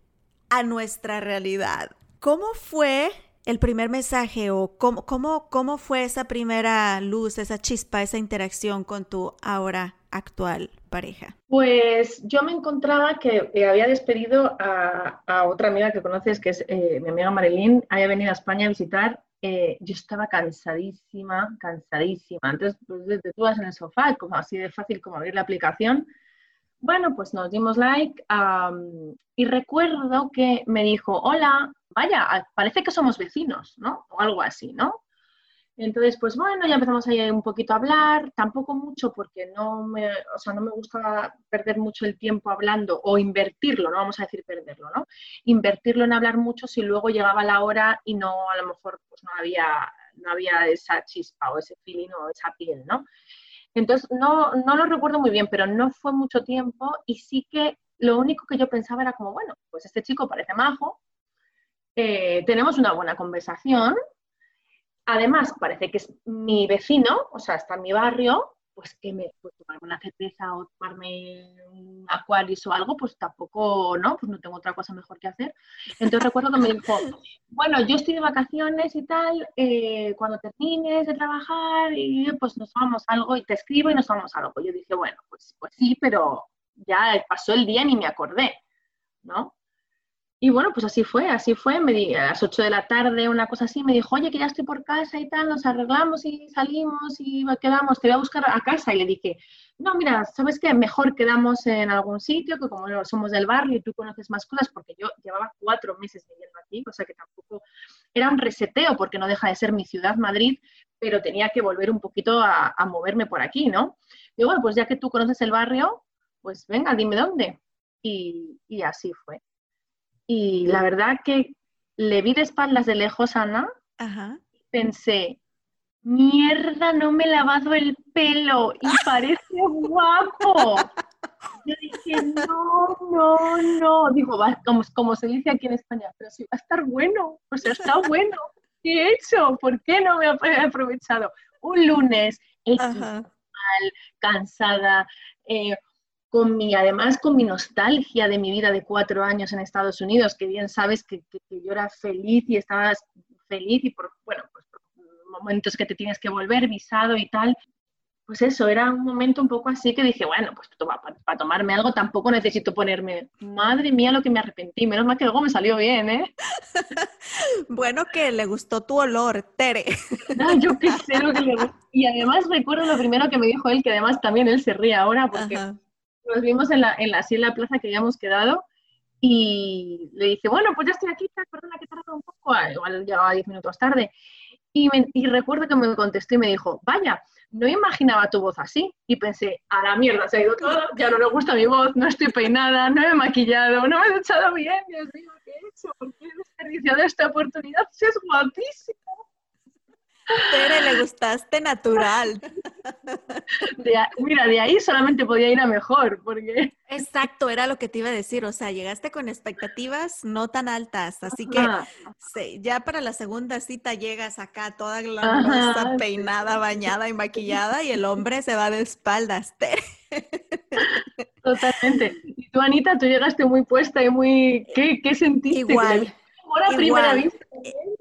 a nuestra realidad. ¿Cómo fue el primer mensaje o cómo, cómo, cómo fue esa primera luz, esa chispa, esa interacción con tu ahora actual pareja? Pues yo me encontraba que había despedido a, otra amiga que conoces, que es eh, mi amiga Marilyn, había venido a España a visitar. Eh, yo estaba cansadísima, cansadísima. Entonces, pues desde tú vas en el sofá, como así de fácil como abrir la aplicación. Bueno, pues nos dimos like y recuerdo que me dijo, hola, vaya, parece que somos vecinos, ¿no? O algo así, ¿no? Entonces, pues bueno, ya empezamos ahí un poquito a hablar, tampoco mucho porque no me, o sea, no me gusta perder mucho el tiempo hablando o invertirlo, no vamos a decir perderlo, ¿no? Invertirlo en hablar mucho si luego llegaba la hora y no, a lo mejor, pues no había, no había esa chispa o ese feeling o esa piel, ¿no? Entonces, no, no lo recuerdo muy bien, pero no fue mucho tiempo y sí que lo único que yo pensaba era como, bueno, pues este chico parece majo, eh, tenemos una buena conversación. Además, parece que es mi vecino, o sea, está en mi barrio, pues que me pues, tomarme una cerveza o tomarme un Aquarius o algo, pues tampoco, ¿no? Pues no tengo otra cosa mejor que hacer. Entonces recuerdo que me dijo, bueno, yo estoy de vacaciones y tal, eh, cuando termines de trabajar, y pues nos vamos algo, y te escribo y nos vamos algo. Yo dije, bueno, pues, pues sí, pero ya pasó el día ni me acordé, ¿no? Y bueno, pues así fue, así fue. Me di, a las 8 de la tarde, una cosa así, me dijo, oye, que ya estoy por casa y tal, nos arreglamos y salimos y quedamos, te voy a buscar a casa. Y le dije, no, mira, ¿sabes qué? Mejor quedamos en algún sitio, que como somos del barrio y tú conoces más cosas, porque yo llevaba cuatro meses viviendo aquí, o sea que tampoco era un reseteo, porque no deja de ser mi ciudad, Madrid, pero tenía que volver un poquito a, moverme por aquí, ¿no? Y bueno, pues ya que tú conoces el barrio, pues venga, dime dónde. y así fue. Y la verdad que le vi de espaldas de lejos a Ana. Ajá. Pensé, mierda, no me he lavado el pelo y (laughs) parece guapo. Yo dije, no, no, no. Digo, como, como se dice aquí en España, pero sí va a estar bueno. O sea, está (laughs) bueno. ¿Qué he hecho? ¿Por qué no me he aprovechado? Un lunes, mal, cansada, eh, con mi, además con mi nostalgia de mi vida de cuatro años en Estados Unidos, que bien sabes que, yo era feliz y estabas feliz y por, bueno, pues por momentos que te tienes que volver, visado y tal, pues eso, era un momento un poco así que dije, bueno, pues para, tomarme algo tampoco necesito ponerme, madre mía, lo que me arrepentí, menos mal que luego me salió bien, ¿eh? (laughs) bueno que le gustó tu olor, Tere. no, yo qué sé lo que le gustó. Y además recuerdo lo primero que me dijo él, que además también él se ríe ahora, porque nos vimos en la, en la, así la plaza que habíamos quedado, y le dice, bueno, pues ya estoy aquí, perdona que tarda un poco, igual llegaba 10 minutos tarde. Y, y recuerdo que me contestó y me dijo, vaya, no imaginaba tu voz así. Y pensé, a la mierda, se ha ido todo, ya no le gusta mi voz, no estoy peinada, no me he maquillado, no me he echado bien, Dios mío, ¿qué he hecho? ¿Por qué he desperdiciado esta oportunidad? Si es guapísimo. Tere, le gustaste natural. mira, de ahí solamente podía ir a mejor, porque... Exacto, era lo que te iba a decir, o sea, llegaste con expectativas no tan altas, así que ya para la segunda cita llegas acá toda peinada, bañada y maquillada y el hombre se va de espaldas, Tere. Totalmente. Y tú, Anita, tú llegaste muy puesta y muy... ¿Qué, qué sentiste? Igual. Primera vista.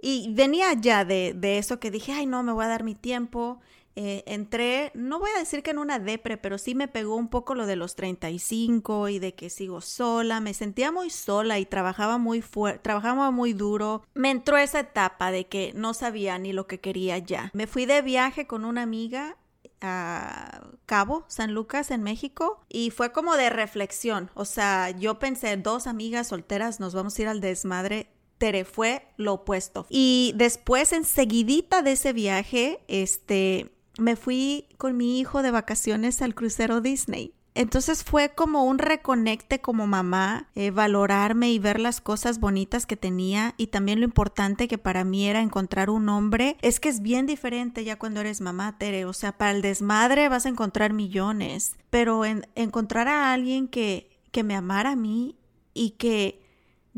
Y venía ya de, de, eso que dije, ay, no, me voy a dar mi tiempo. Eh, entré, no voy a decir que en una depre, pero sí me pegó un poco lo de los 35 y de que sigo sola. Me sentía muy sola y trabajaba muy fuerte, trabajaba muy duro. Me entró esa etapa de que no sabía ni lo que quería ya. Me fui de viaje con una amiga a Cabo, San Lucas, en México, y fue como de reflexión. O sea, yo pensé, dos amigas solteras, nos vamos a ir al desmadre Tere fue lo opuesto. Y después, enseguidita de ese viaje, este, me fui con mi hijo de vacaciones al crucero Disney. Entonces fue como un reconecte como mamá, eh, valorarme y ver las cosas bonitas que tenía y también lo importante que para mí era encontrar un hombre. Es que es bien diferente ya cuando eres mamá, Tere. O sea, para el desmadre vas a encontrar millones, pero en, encontrar a alguien que, que me amara a mí y que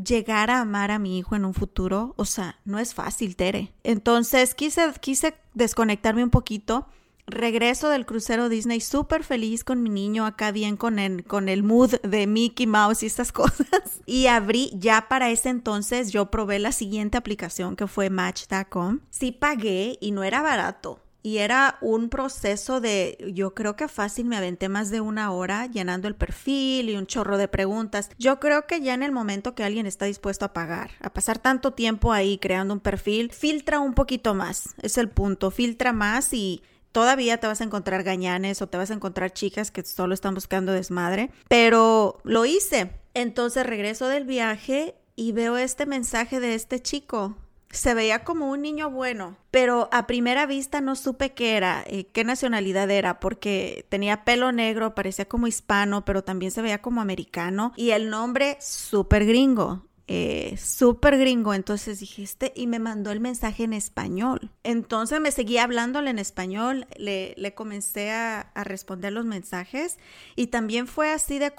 llegar a amar a mi hijo en un futuro, o sea, no es fácil, Tere. Entonces quise, quise desconectarme un poquito. Regreso del crucero Disney súper feliz con mi niño acá bien con el, con el mood de Mickey Mouse y estas (laughs) cosas. Y abrí ya para ese entonces, yo probé la siguiente aplicación que fue Match.com. Sí pagué y no era barato y era un proceso de, yo creo que fácil, me aventé más de una hora llenando el perfil y un chorro de preguntas. Yo creo que ya en el momento que alguien está dispuesto a pagar, a pasar tanto tiempo ahí creando un perfil, filtra un poquito más, es el punto, filtra más y todavía te vas a encontrar gañanes o te vas a encontrar chicas que solo están buscando desmadre, pero lo hice. Entonces regreso del viaje y veo este mensaje de este chico se veía como un niño bueno, pero a primera vista no supe qué era, eh, qué nacionalidad era, porque tenía pelo negro, parecía como hispano, pero también se veía como americano y el nombre súper gringo. Eh, súper gringo, entonces dije este y me mandó el mensaje en español. Entonces me seguía hablándole en español, le, le comencé a, responder los mensajes y también fue así de,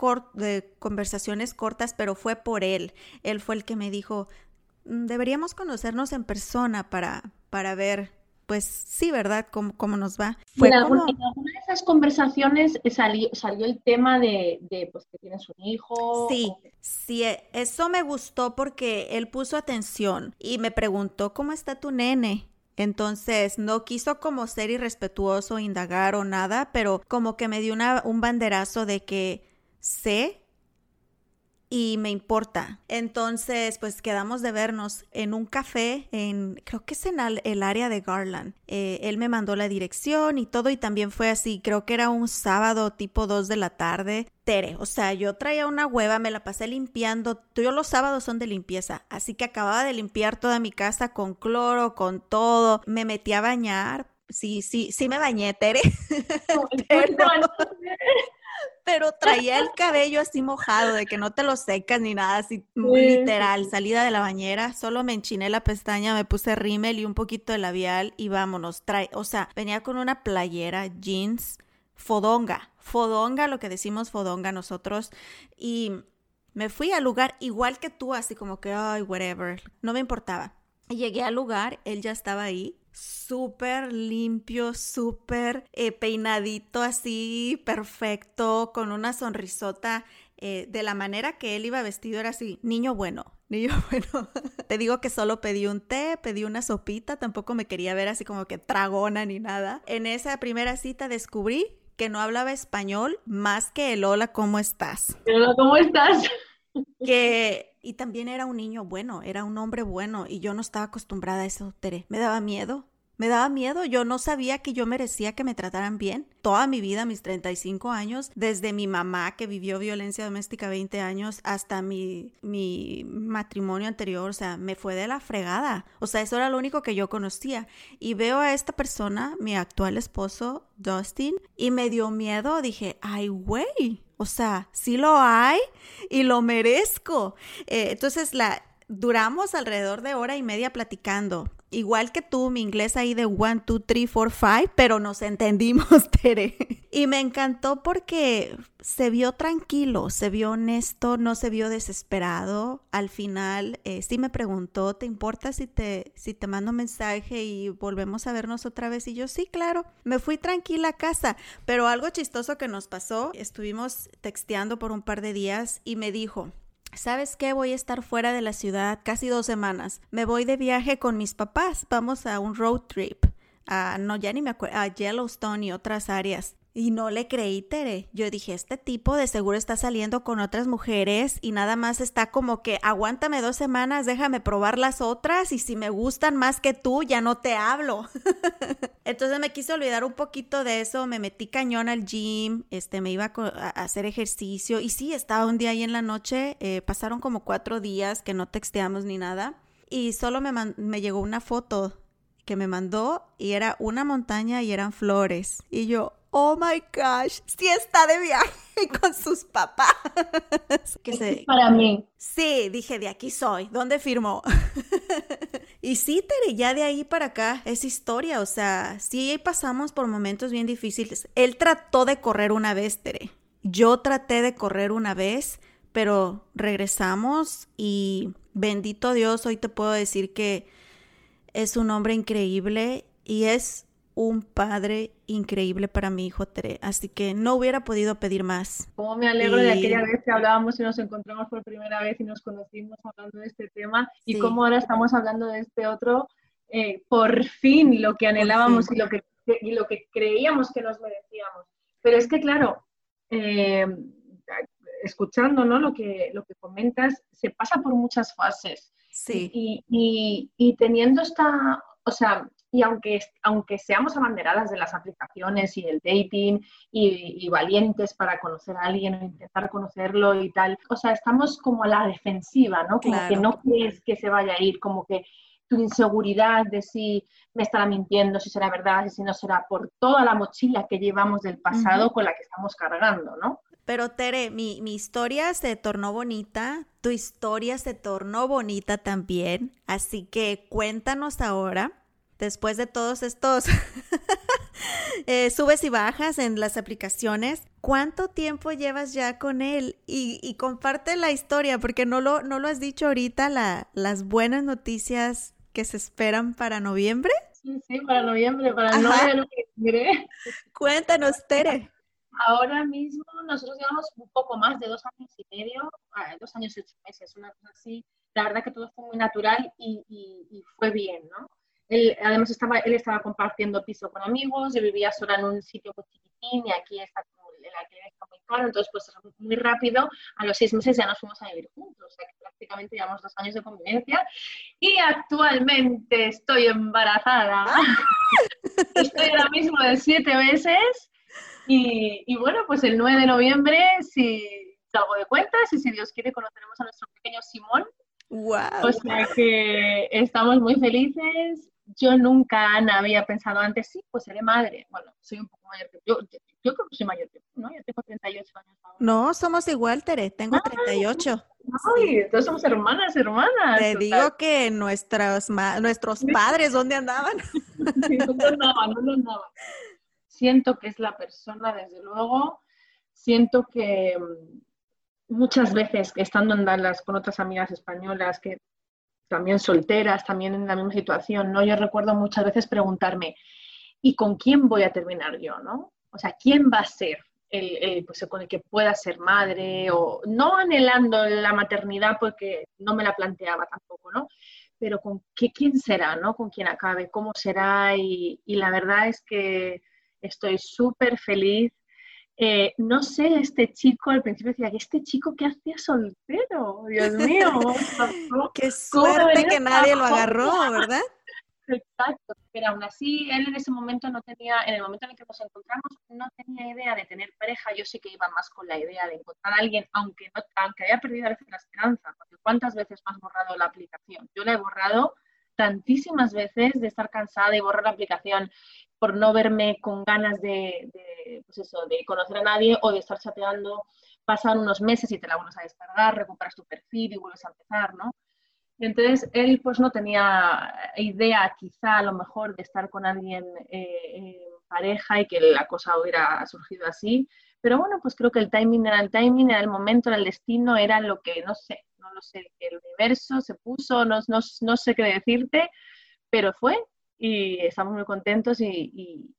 conversaciones cortas, pero fue por él. Él fue el que me dijo, deberíamos conocernos en persona para, para ver, pues sí, ¿verdad? ¿Cómo, cómo nos va? Fue en, alguna, de esas conversaciones salió, salió el tema de, de, pues, que tienes un hijo. Sí, sí, e, eso me gustó porque él puso atención y me preguntó, ¿cómo está tu nene? Entonces, no quiso como ser irrespetuoso, indagar o nada, pero como que me dio una, un banderazo de que sé y me importa. Entonces, pues quedamos de vernos en un café, en creo que es en el área de Garland. Eh, él me mandó la dirección y todo y también fue así, creo que era un sábado tipo 2 de la tarde. Tere, o sea, yo traía una hueva, me la pasé limpiando. Yo los sábados son de limpieza, así que acababa de limpiar toda mi casa con cloro, con todo. Me metí a bañar. Sí, sí, sí me bañé, Tere. (laughs) pero traía el cabello así mojado, de que no te lo secas ni nada, así literal, salida de la bañera, solo me enchiné la pestaña, me puse rímel y un poquito de labial y vámonos, trae, o sea, venía con una playera, jeans, fodonga, fodonga, lo que decimos fodonga nosotros, y me fui al lugar igual que tú, así como que, ay, whatever, no me importaba. Llegué al lugar, él ya estaba ahí, súper limpio, súper eh, peinadito así, perfecto, con una sonrisota eh, de la manera que él iba vestido era así, niño bueno, (laughs) niño bueno. Te digo que solo pedí un té, pedí una sopita, tampoco me quería ver así como que tragona ni nada. En esa primera cita descubrí que no hablaba español más que el hola, ¿cómo estás? Hola, ¿cómo estás? Que, y también era un niño bueno, era un hombre bueno, y yo no estaba acostumbrada a eso, Tere. Me daba miedo, me daba miedo, yo no sabía que yo merecía que me trataran bien. Toda mi vida, mis 35 años, desde mi mamá que vivió violencia doméstica 20 años hasta mi, mi matrimonio anterior, o sea, me fue de la fregada. O sea, eso era lo único que yo conocía. Y veo a esta persona, mi actual esposo, Dustin, y me dio miedo. Dije, ay, güey, o sea, sí lo hay y lo merezco. Eh, entonces, la, duramos alrededor de hora y media platicando igual que tú, mi inglés ahí de 1, 2, 3, 4, 5, pero nos entendimos, (laughs) Tere. Y me encantó porque se vio tranquilo, se vio honesto, no se vio desesperado. Al final eh, sí me preguntó, ¿te importa si te, si te mando mensaje y volvemos a vernos otra vez? Y yo sí, claro. Me fui tranquila a casa, pero algo chistoso que nos pasó, estuvimos texteando por un par de días y me dijo, ¿Sabes qué? Voy a estar fuera de la ciudad casi dos semanas. Me voy de viaje con mis papás. Vamos a un road trip. A, no, ya ni me acuerdo. A Yellowstone y otras áreas. Y no le creí, Tere. Yo dije, este tipo de seguro está saliendo con otras mujeres y nada más está como que aguántame dos semanas, déjame probar las otras y si me gustan más que tú, ya no te hablo. (laughs) Entonces me quise olvidar un poquito de eso, me metí cañón al gym, este, me iba a, hacer ejercicio y sí, estaba un día ahí en la noche, eh, pasaron como cuatro días que no texteamos ni nada y solo me, me llegó una foto que me mandó y era una montaña y eran flores. Y yo, oh my gosh, sí está de viaje (laughs) con sus papás. (laughs) que se... Para mí. Sí, dije, de aquí soy. ¿Dónde firmó? (laughs) y sí, Tere, ya de ahí para acá es historia. O sea, sí pasamos por momentos bien difíciles. Él trató de correr una vez, Tere. Yo traté de correr una vez, pero regresamos y bendito Dios, hoy te puedo decir que es un hombre increíble y es un padre increíble para mi hijo Tere, así que no hubiera podido pedir más. Como me alegro de aquella vez que hablábamos y nos encontramos por primera vez y nos conocimos hablando de este tema y cómo ahora estamos hablando de este otro, eh, por fin lo que anhelábamos y lo que, y lo que creíamos que nos merecíamos. Pero es que claro, eh, escuchando ¿no? lo, que, lo que comentas, se pasa por muchas fases. Sí. Y, y, y teniendo esta, o sea, y aunque, aunque seamos abanderadas de las aplicaciones y el dating y, valientes para conocer a alguien o intentar conocerlo y tal, o sea, estamos como a la defensiva, ¿no? Como que no quieres que se vaya a ir, como que tu inseguridad de si me estará mintiendo, si será verdad, si no será, por toda la mochila que llevamos del pasado con la que estamos cargando, ¿no? Pero Tere, mi, mi, historia se tornó bonita, tu historia se tornó bonita también, así que cuéntanos ahora después de todos estos (laughs) eh, subes y bajas en las aplicaciones, ¿cuánto tiempo llevas ya con él? Y, comparte la historia, porque no lo, no lo has dicho ahorita, la, las buenas noticias que se esperan para noviembre. Sí, sí, para noviembre, para el 9 de noviembre. Cuéntanos, Tere. Ahora mismo nosotros llevamos un poco más de dos años y medio, ah, dos años y ocho meses, una cosa así. La verdad que todo fue muy natural y, y fue bien, ¿no? Él, además, estaba, él estaba compartiendo piso con amigos, yo vivía sola en un sitio muy chiquitín y aquí está el alquiler está muy caro, entonces pues muy rápido, a los seis meses ya nos fuimos a vivir juntos, o sea que prácticamente llevamos dos años de convivencia y actualmente estoy embarazada, (laughs) estoy ahora mismo de siete meses y, y, bueno, pues el 9 de noviembre si salgo de cuentas y si Dios quiere conoceremos a nuestro pequeño Simón. Wow. O sea que estamos muy felices yo nunca, Ana, había pensado antes, sí, pues seré madre. Bueno, soy un poco mayor que yo. Yo, creo que soy mayor que tú, ¿no? Yo tengo 38 años ahora. No, somos igual, Tere. Tengo 38. Ay, entonces somos hermanas, hermanas. Te digo que nuestros, nuestros padres, ¿dónde andaban? sí, ¿dónde andaban? ¿Dónde andaban? Siento que es la persona, desde luego. Siento que mm, muchas veces, estando en Dallas con otras amigas españolas que también solteras, también en la misma situación, ¿no? Yo recuerdo muchas veces preguntarme, ¿y con quién voy a terminar yo, no? O sea, ¿quién va a ser el, pues, con el que pueda ser madre o no anhelando la maternidad porque no me la planteaba tampoco, ¿no? Pero con qué, quién será, ¿no? Con quién acabe, cómo será y, la verdad es que estoy súper feliz. Eh, no sé, este chico, al principio decía, ¿este chico qué hacía soltero? Dios mío. (laughs) qué suerte que nadie lo agarró, ¿verdad? Exacto, pero aún así él en ese momento no tenía, en el momento en el que nos encontramos, no tenía idea de tener pareja. Yo sí que iba más con la idea de encontrar a alguien, aunque, no, aunque haya perdido a veces la esperanza, porque ¿cuántas veces has borrado la aplicación? Yo la he borrado tantísimas veces de estar cansada y borrar la aplicación por no verme con ganas de, pues eso, de conocer a nadie o de estar chateando. Pasan unos meses y te la vuelves a descargar, recuperas tu perfil y vuelves a empezar, ¿no? Entonces, él pues no tenía idea quizá a lo mejor de estar con alguien eh, pareja y que la cosa hubiera surgido así. Pero bueno, pues creo que el timing era el timing, era el momento, era el destino, era lo que, no sé, no lo sé, el universo se puso, no, no, no sé qué decirte, pero fue y estamos muy contentos y, y,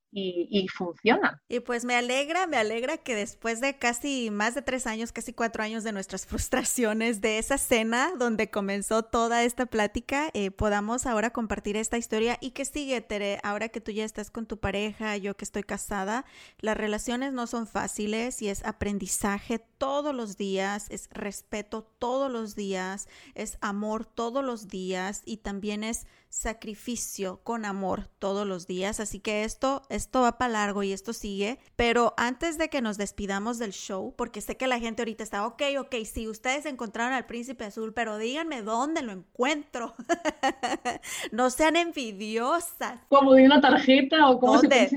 funciona. Y pues me alegra, me alegra que después de casi más de tres años, casi cuatro años de nuestras (laughs) frustraciones, de esa cena donde comenzó toda esta plática, eh, podamos ahora compartir esta historia y que sigue, Tere, ahora que tú ya estás con tu pareja, yo que estoy casada, las relaciones no son fáciles y es aprendizaje todos los días, es respeto todos los días, es amor todos los días y también es sacrificio con amor todos los días. Así que esto, esto va para largo y esto sigue. Pero antes de que nos despidamos del show, porque sé que la gente ahorita está, ok, ok, sí, ustedes encontraron al príncipe azul, pero díganme dónde lo encuentro. (laughs) no sean envidiosas. Como de una tarjeta o como te,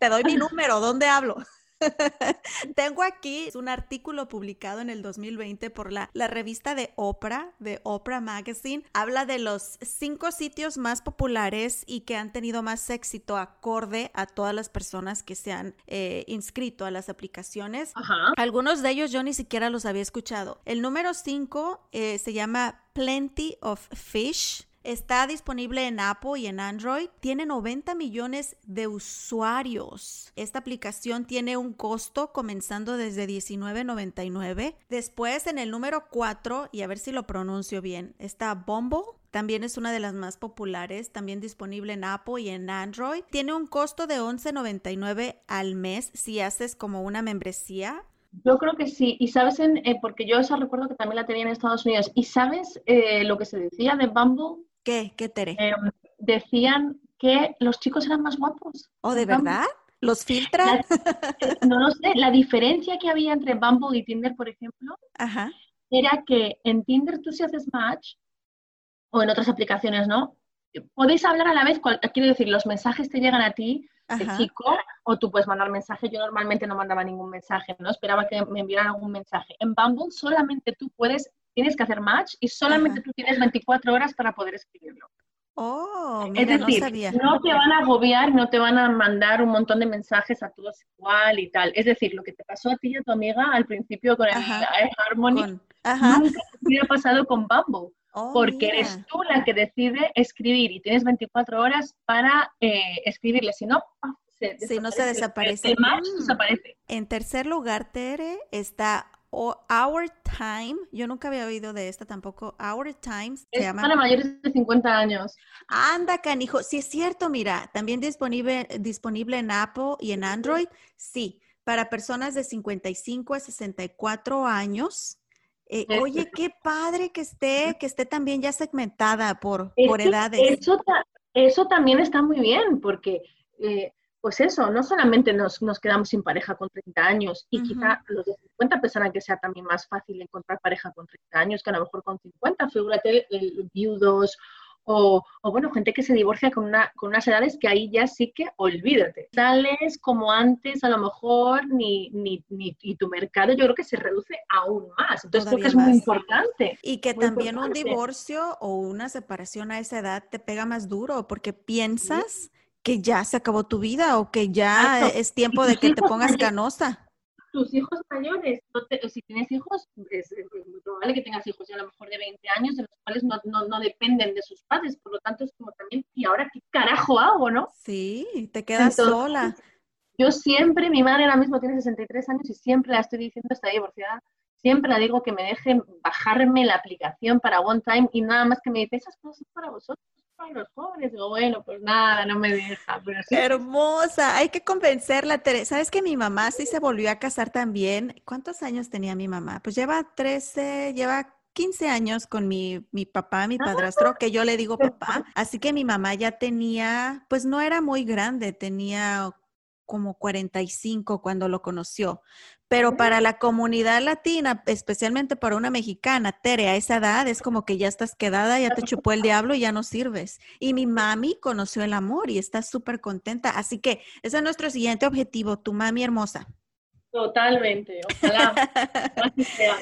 te doy mi número, ¿dónde hablo? (laughs) (laughs) Tengo aquí un artículo publicado en el 2020 por la, la revista de Oprah, de Oprah Magazine. Habla de los cinco sitios más populares y que han tenido más éxito acorde a todas las personas que se han eh, inscrito a las aplicaciones. Algunos de ellos yo ni siquiera los había escuchado. El número cinco eh, se llama Plenty of Fish. Está disponible en Apple y en Android. Tiene 90 millones de usuarios. Esta aplicación tiene un costo comenzando desde $19.99. Después en el número 4, y a ver si lo pronuncio bien, está Bumble. También es una de las más populares, también disponible en Apple y en Android. Tiene un costo de $11.99 al mes si haces como una membresía. Yo creo que sí. Y sabes, eh, porque yo esa recuerdo que también la tenía en Estados Unidos. ¿Y sabes eh, lo que se decía de Bumble? ¿Qué? ¿Qué, Tere? Em, decían que los chicos eran más guapos. ¿O ¿Oh, de verdad? ¿Los filtran? Eh, (laughs) no lo sé. La diferencia que había entre Bumble y Tinder, por ejemplo, era que en Tinder tú si haces match, o en otras aplicaciones, ¿no? Podéis hablar a la vez, quiero decir, los mensajes te llegan a ti, el chico, o tú puedes mandar mensaje. Yo normalmente no mandaba ningún mensaje, ¿no? Esperaba que me enviaran algún mensaje. En Bumble solamente tú puedes tienes que hacer match y solamente tú tienes 24 horas para poder escribirlo. Oh, mira, no sabía. No te van a agobiar, no te van a mandar un montón de mensajes a todos igual y tal. Es decir, lo que te pasó a ti y a tu amiga al principio con el Harmony, nunca te hubiera pasado con Bumble. Oh, porque eres tú la que decide escribir y tienes 24 horas para eh, escribirle. Si no, si no se desaparece. El match mm. desaparece. En tercer lugar, Tere, está Our Time, yo nunca había oído de esta tampoco. Our Times se llama. Para mayores de 50 años. Anda, canijo. Sí, es cierto, mira, también disponible, disponible en Apple y en Android. Sí, para personas de 55 a 64 años. Eh, oye, qué padre que esté, que esté también ya segmentada por, por edades. Eso, eso también está muy bien, porque eh, pues eso, no solamente nos, quedamos sin pareja con 30 años y quizá los de 50 pensarán que sea también más fácil encontrar pareja con 30 años que a lo mejor con 50, figúrate viudos o, bueno, gente que se divorcia con, una, con unas edades que ahí ya sí que olvídate. Sales como antes, a lo mejor, ni, ni, ni y tu mercado yo creo que se reduce aún más. Entonces creo que es muy importante. Y que también un divorcio o una separación a esa edad te pega más duro porque piensas que ya se acabó tu vida o que ya es tiempo de que te pongas canosa. Tus hijos mayores, si tienes hijos, es, muy probable que tengas hijos ya a lo mejor de 20 años, de los cuales no, no, dependen de sus padres, por lo tanto es como también, ¿y ahora qué carajo hago, no? Sí, te quedas sola. Yo siempre, mi madre ahora mismo tiene 63 años y siempre la estoy diciendo, está divorciada, siempre la digo que me dejen bajarme la aplicación para One Time y nada más que me dice, esas cosas son para vosotros, los jóvenes. Digo, bueno, pues nada, no me deja. Pero sí. Hermosa, hay que convencerla, Teresa. ¿Sabes que mi mamá sí se volvió a casar también? ¿Cuántos años tenía mi mamá? Pues lleva 13, lleva 15 años con mi, mi papá, mi padrastro, que yo le digo papá. Así que mi mamá ya tenía, pues no era muy grande, tenía como 45 cuando lo conoció. Pero para la comunidad latina, especialmente para una mexicana, Tere, a esa edad es como que ya estás quedada, ya te chupó el diablo y ya no sirves. Y mi mami conoció el amor y está súper contenta. Así que ese es nuestro siguiente objetivo, tu mami hermosa. Totalmente, ojalá. (laughs)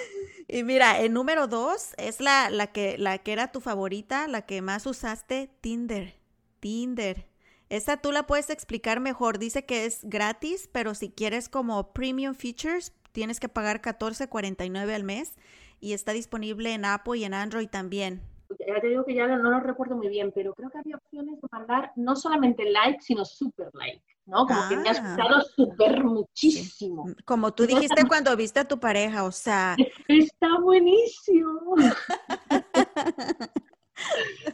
y mira, el número dos es la, la, que, la que era tu favorita, la que más usaste, Tinder. Tinder. Esta tú la puedes explicar mejor. Dice que es gratis, pero si quieres como premium features, tienes que pagar $14.49 al mes y está disponible en Apple y en Android también. Ya te digo que ya no, lo recuerdo muy bien, pero creo que había opciones de mandar no solamente like, sino super like, ¿no? Como que me has ah. gustado super muchísimo. Como tú dijiste cuando viste a tu pareja, o sea. (laughs) Está buenísimo. (laughs)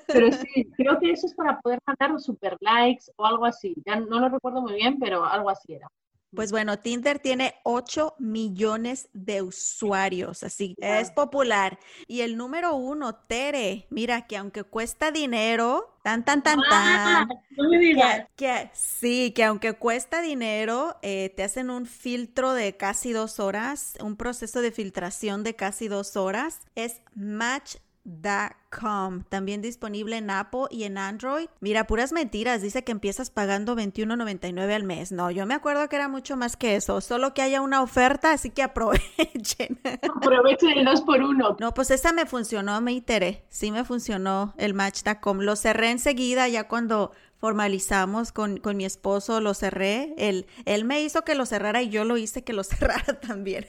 Pero sí, creo que eso es para poder mandar super likes o algo así. Ya no lo recuerdo muy bien, pero algo así era. Pues bueno, Tinder tiene 8 millones de usuarios, así es popular. Y el número uno, Tere, mira que aunque cuesta dinero, tan, tan, tan, ah, tan. no me digas. Que, sí, que aunque cuesta dinero, eh, te hacen un filtro de casi dos horas, un proceso de filtración de casi dos horas. Es Match Com, también disponible en Apple y en Android. Mira, puras mentiras, dice que empiezas pagando $21.99 al mes. No, yo me acuerdo que era mucho más que eso, solo que haya una oferta, así que aprovechen. (laughs) Aprovechen el 2 por 1 No, pues esa me funcionó, me iteré. Sí me funcionó el Match.com. Lo cerré enseguida ya cuando formalizamos con, mi esposo, lo cerré. Él, él me hizo que lo cerrara y yo lo hice que lo (laughs) cerrara también.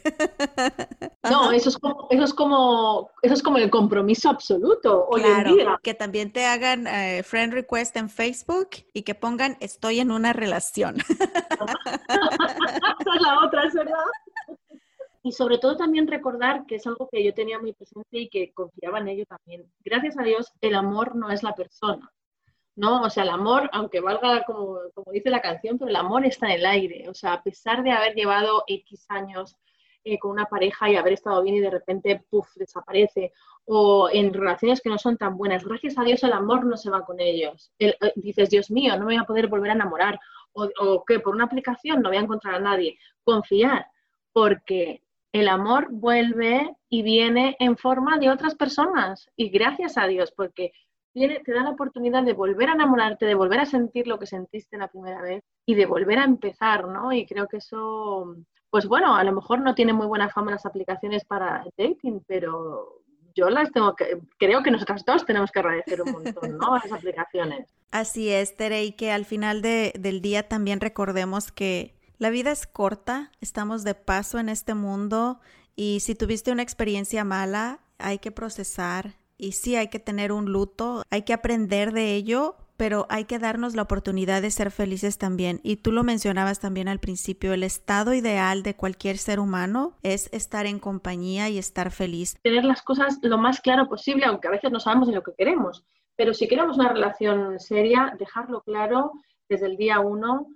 no, eso es como, eso es como, eso es como el compromiso absoluto hoy en día. Que también te hagan eh, friend request en Facebook y que pongan estoy en una relación. Esa es (laughs) la otra, verdad. Y sobre todo también recordar que es algo que yo tenía muy presente y que confiaba en ello también. Gracias a Dios, el amor no es la persona ¿no? O sea, el amor, aunque valga como, como, dice la canción, pero el amor está en el aire. O sea, a pesar de haber llevado X años eh, con una pareja y haber estado bien y de repente, puff, desaparece, o en relaciones que no son tan buenas, gracias a Dios el amor no se va con ellos. Eh, dices, Dios mío, no me voy a poder volver a enamorar, o, o que por una aplicación no voy a encontrar a nadie. Confiar, porque el amor vuelve y viene en forma de otras personas. Y gracias a Dios, porque te da la oportunidad de volver a enamorarte, de volver a sentir lo que sentiste la primera vez y de volver a empezar, ¿no? Y creo que eso, pues bueno, a lo mejor no tiene muy buena fama las aplicaciones para dating, pero yo las tengo que, creo que nosotras dos tenemos que agradecer un montón, ¿no? Las aplicaciones. Así es, Tere, y que al final del día también recordemos que la vida es corta, estamos de paso en este mundo y si tuviste una experiencia mala, hay que procesar, y sí hay que tener un luto, hay que aprender de ello, pero hay que darnos la oportunidad de ser felices también. Y tú lo mencionabas también al principio, el estado ideal de cualquier ser humano es estar en compañía y estar feliz. Tener las cosas lo más claro posible, aunque a veces no sabemos de lo que queremos, pero si queremos una relación seria, dejarlo claro desde el día uno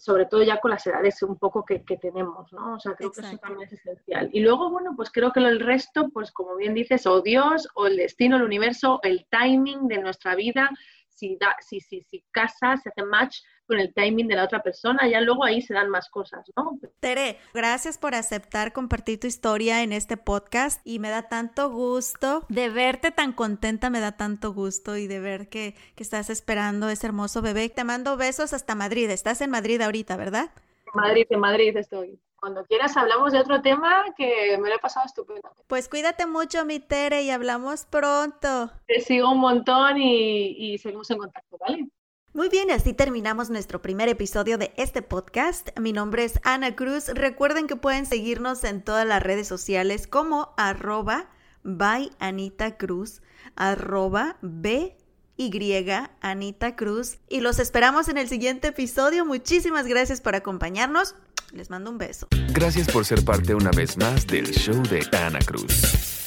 sobre todo ya con las edades un poco que, tenemos, ¿no? O sea, creo que eso también es esencial. Y luego, bueno, pues creo que el resto, pues como bien dices, o Dios, o el destino, el universo, el timing de nuestra vida, si, da, si, si, si casa, se hace match con el timing de la otra persona, ya luego ahí se dan más cosas, ¿no? Tere, gracias por aceptar compartir tu historia en este podcast y me da tanto gusto de verte tan contenta, me da tanto gusto y de ver que, que estás esperando ese hermoso bebé. Te mando besos hasta Madrid, estás en Madrid ahorita, ¿verdad? Madrid, en Madrid estoy. Cuando quieras hablamos de otro tema que me lo he pasado estupendo. Pues cuídate mucho, mi Tere, y hablamos pronto. Te sigo un montón y, y seguimos en contacto, ¿vale? Muy bien, así terminamos nuestro primer episodio de este podcast. Mi nombre es Ana Cruz. Recuerden que pueden seguirnos en todas las redes sociales como arroba by Anita Cruz, arroba B Y, Anita Cruz. Y los esperamos en el siguiente episodio. Muchísimas gracias por acompañarnos. Les mando un beso. Gracias por ser parte una vez más del show de Ana Cruz.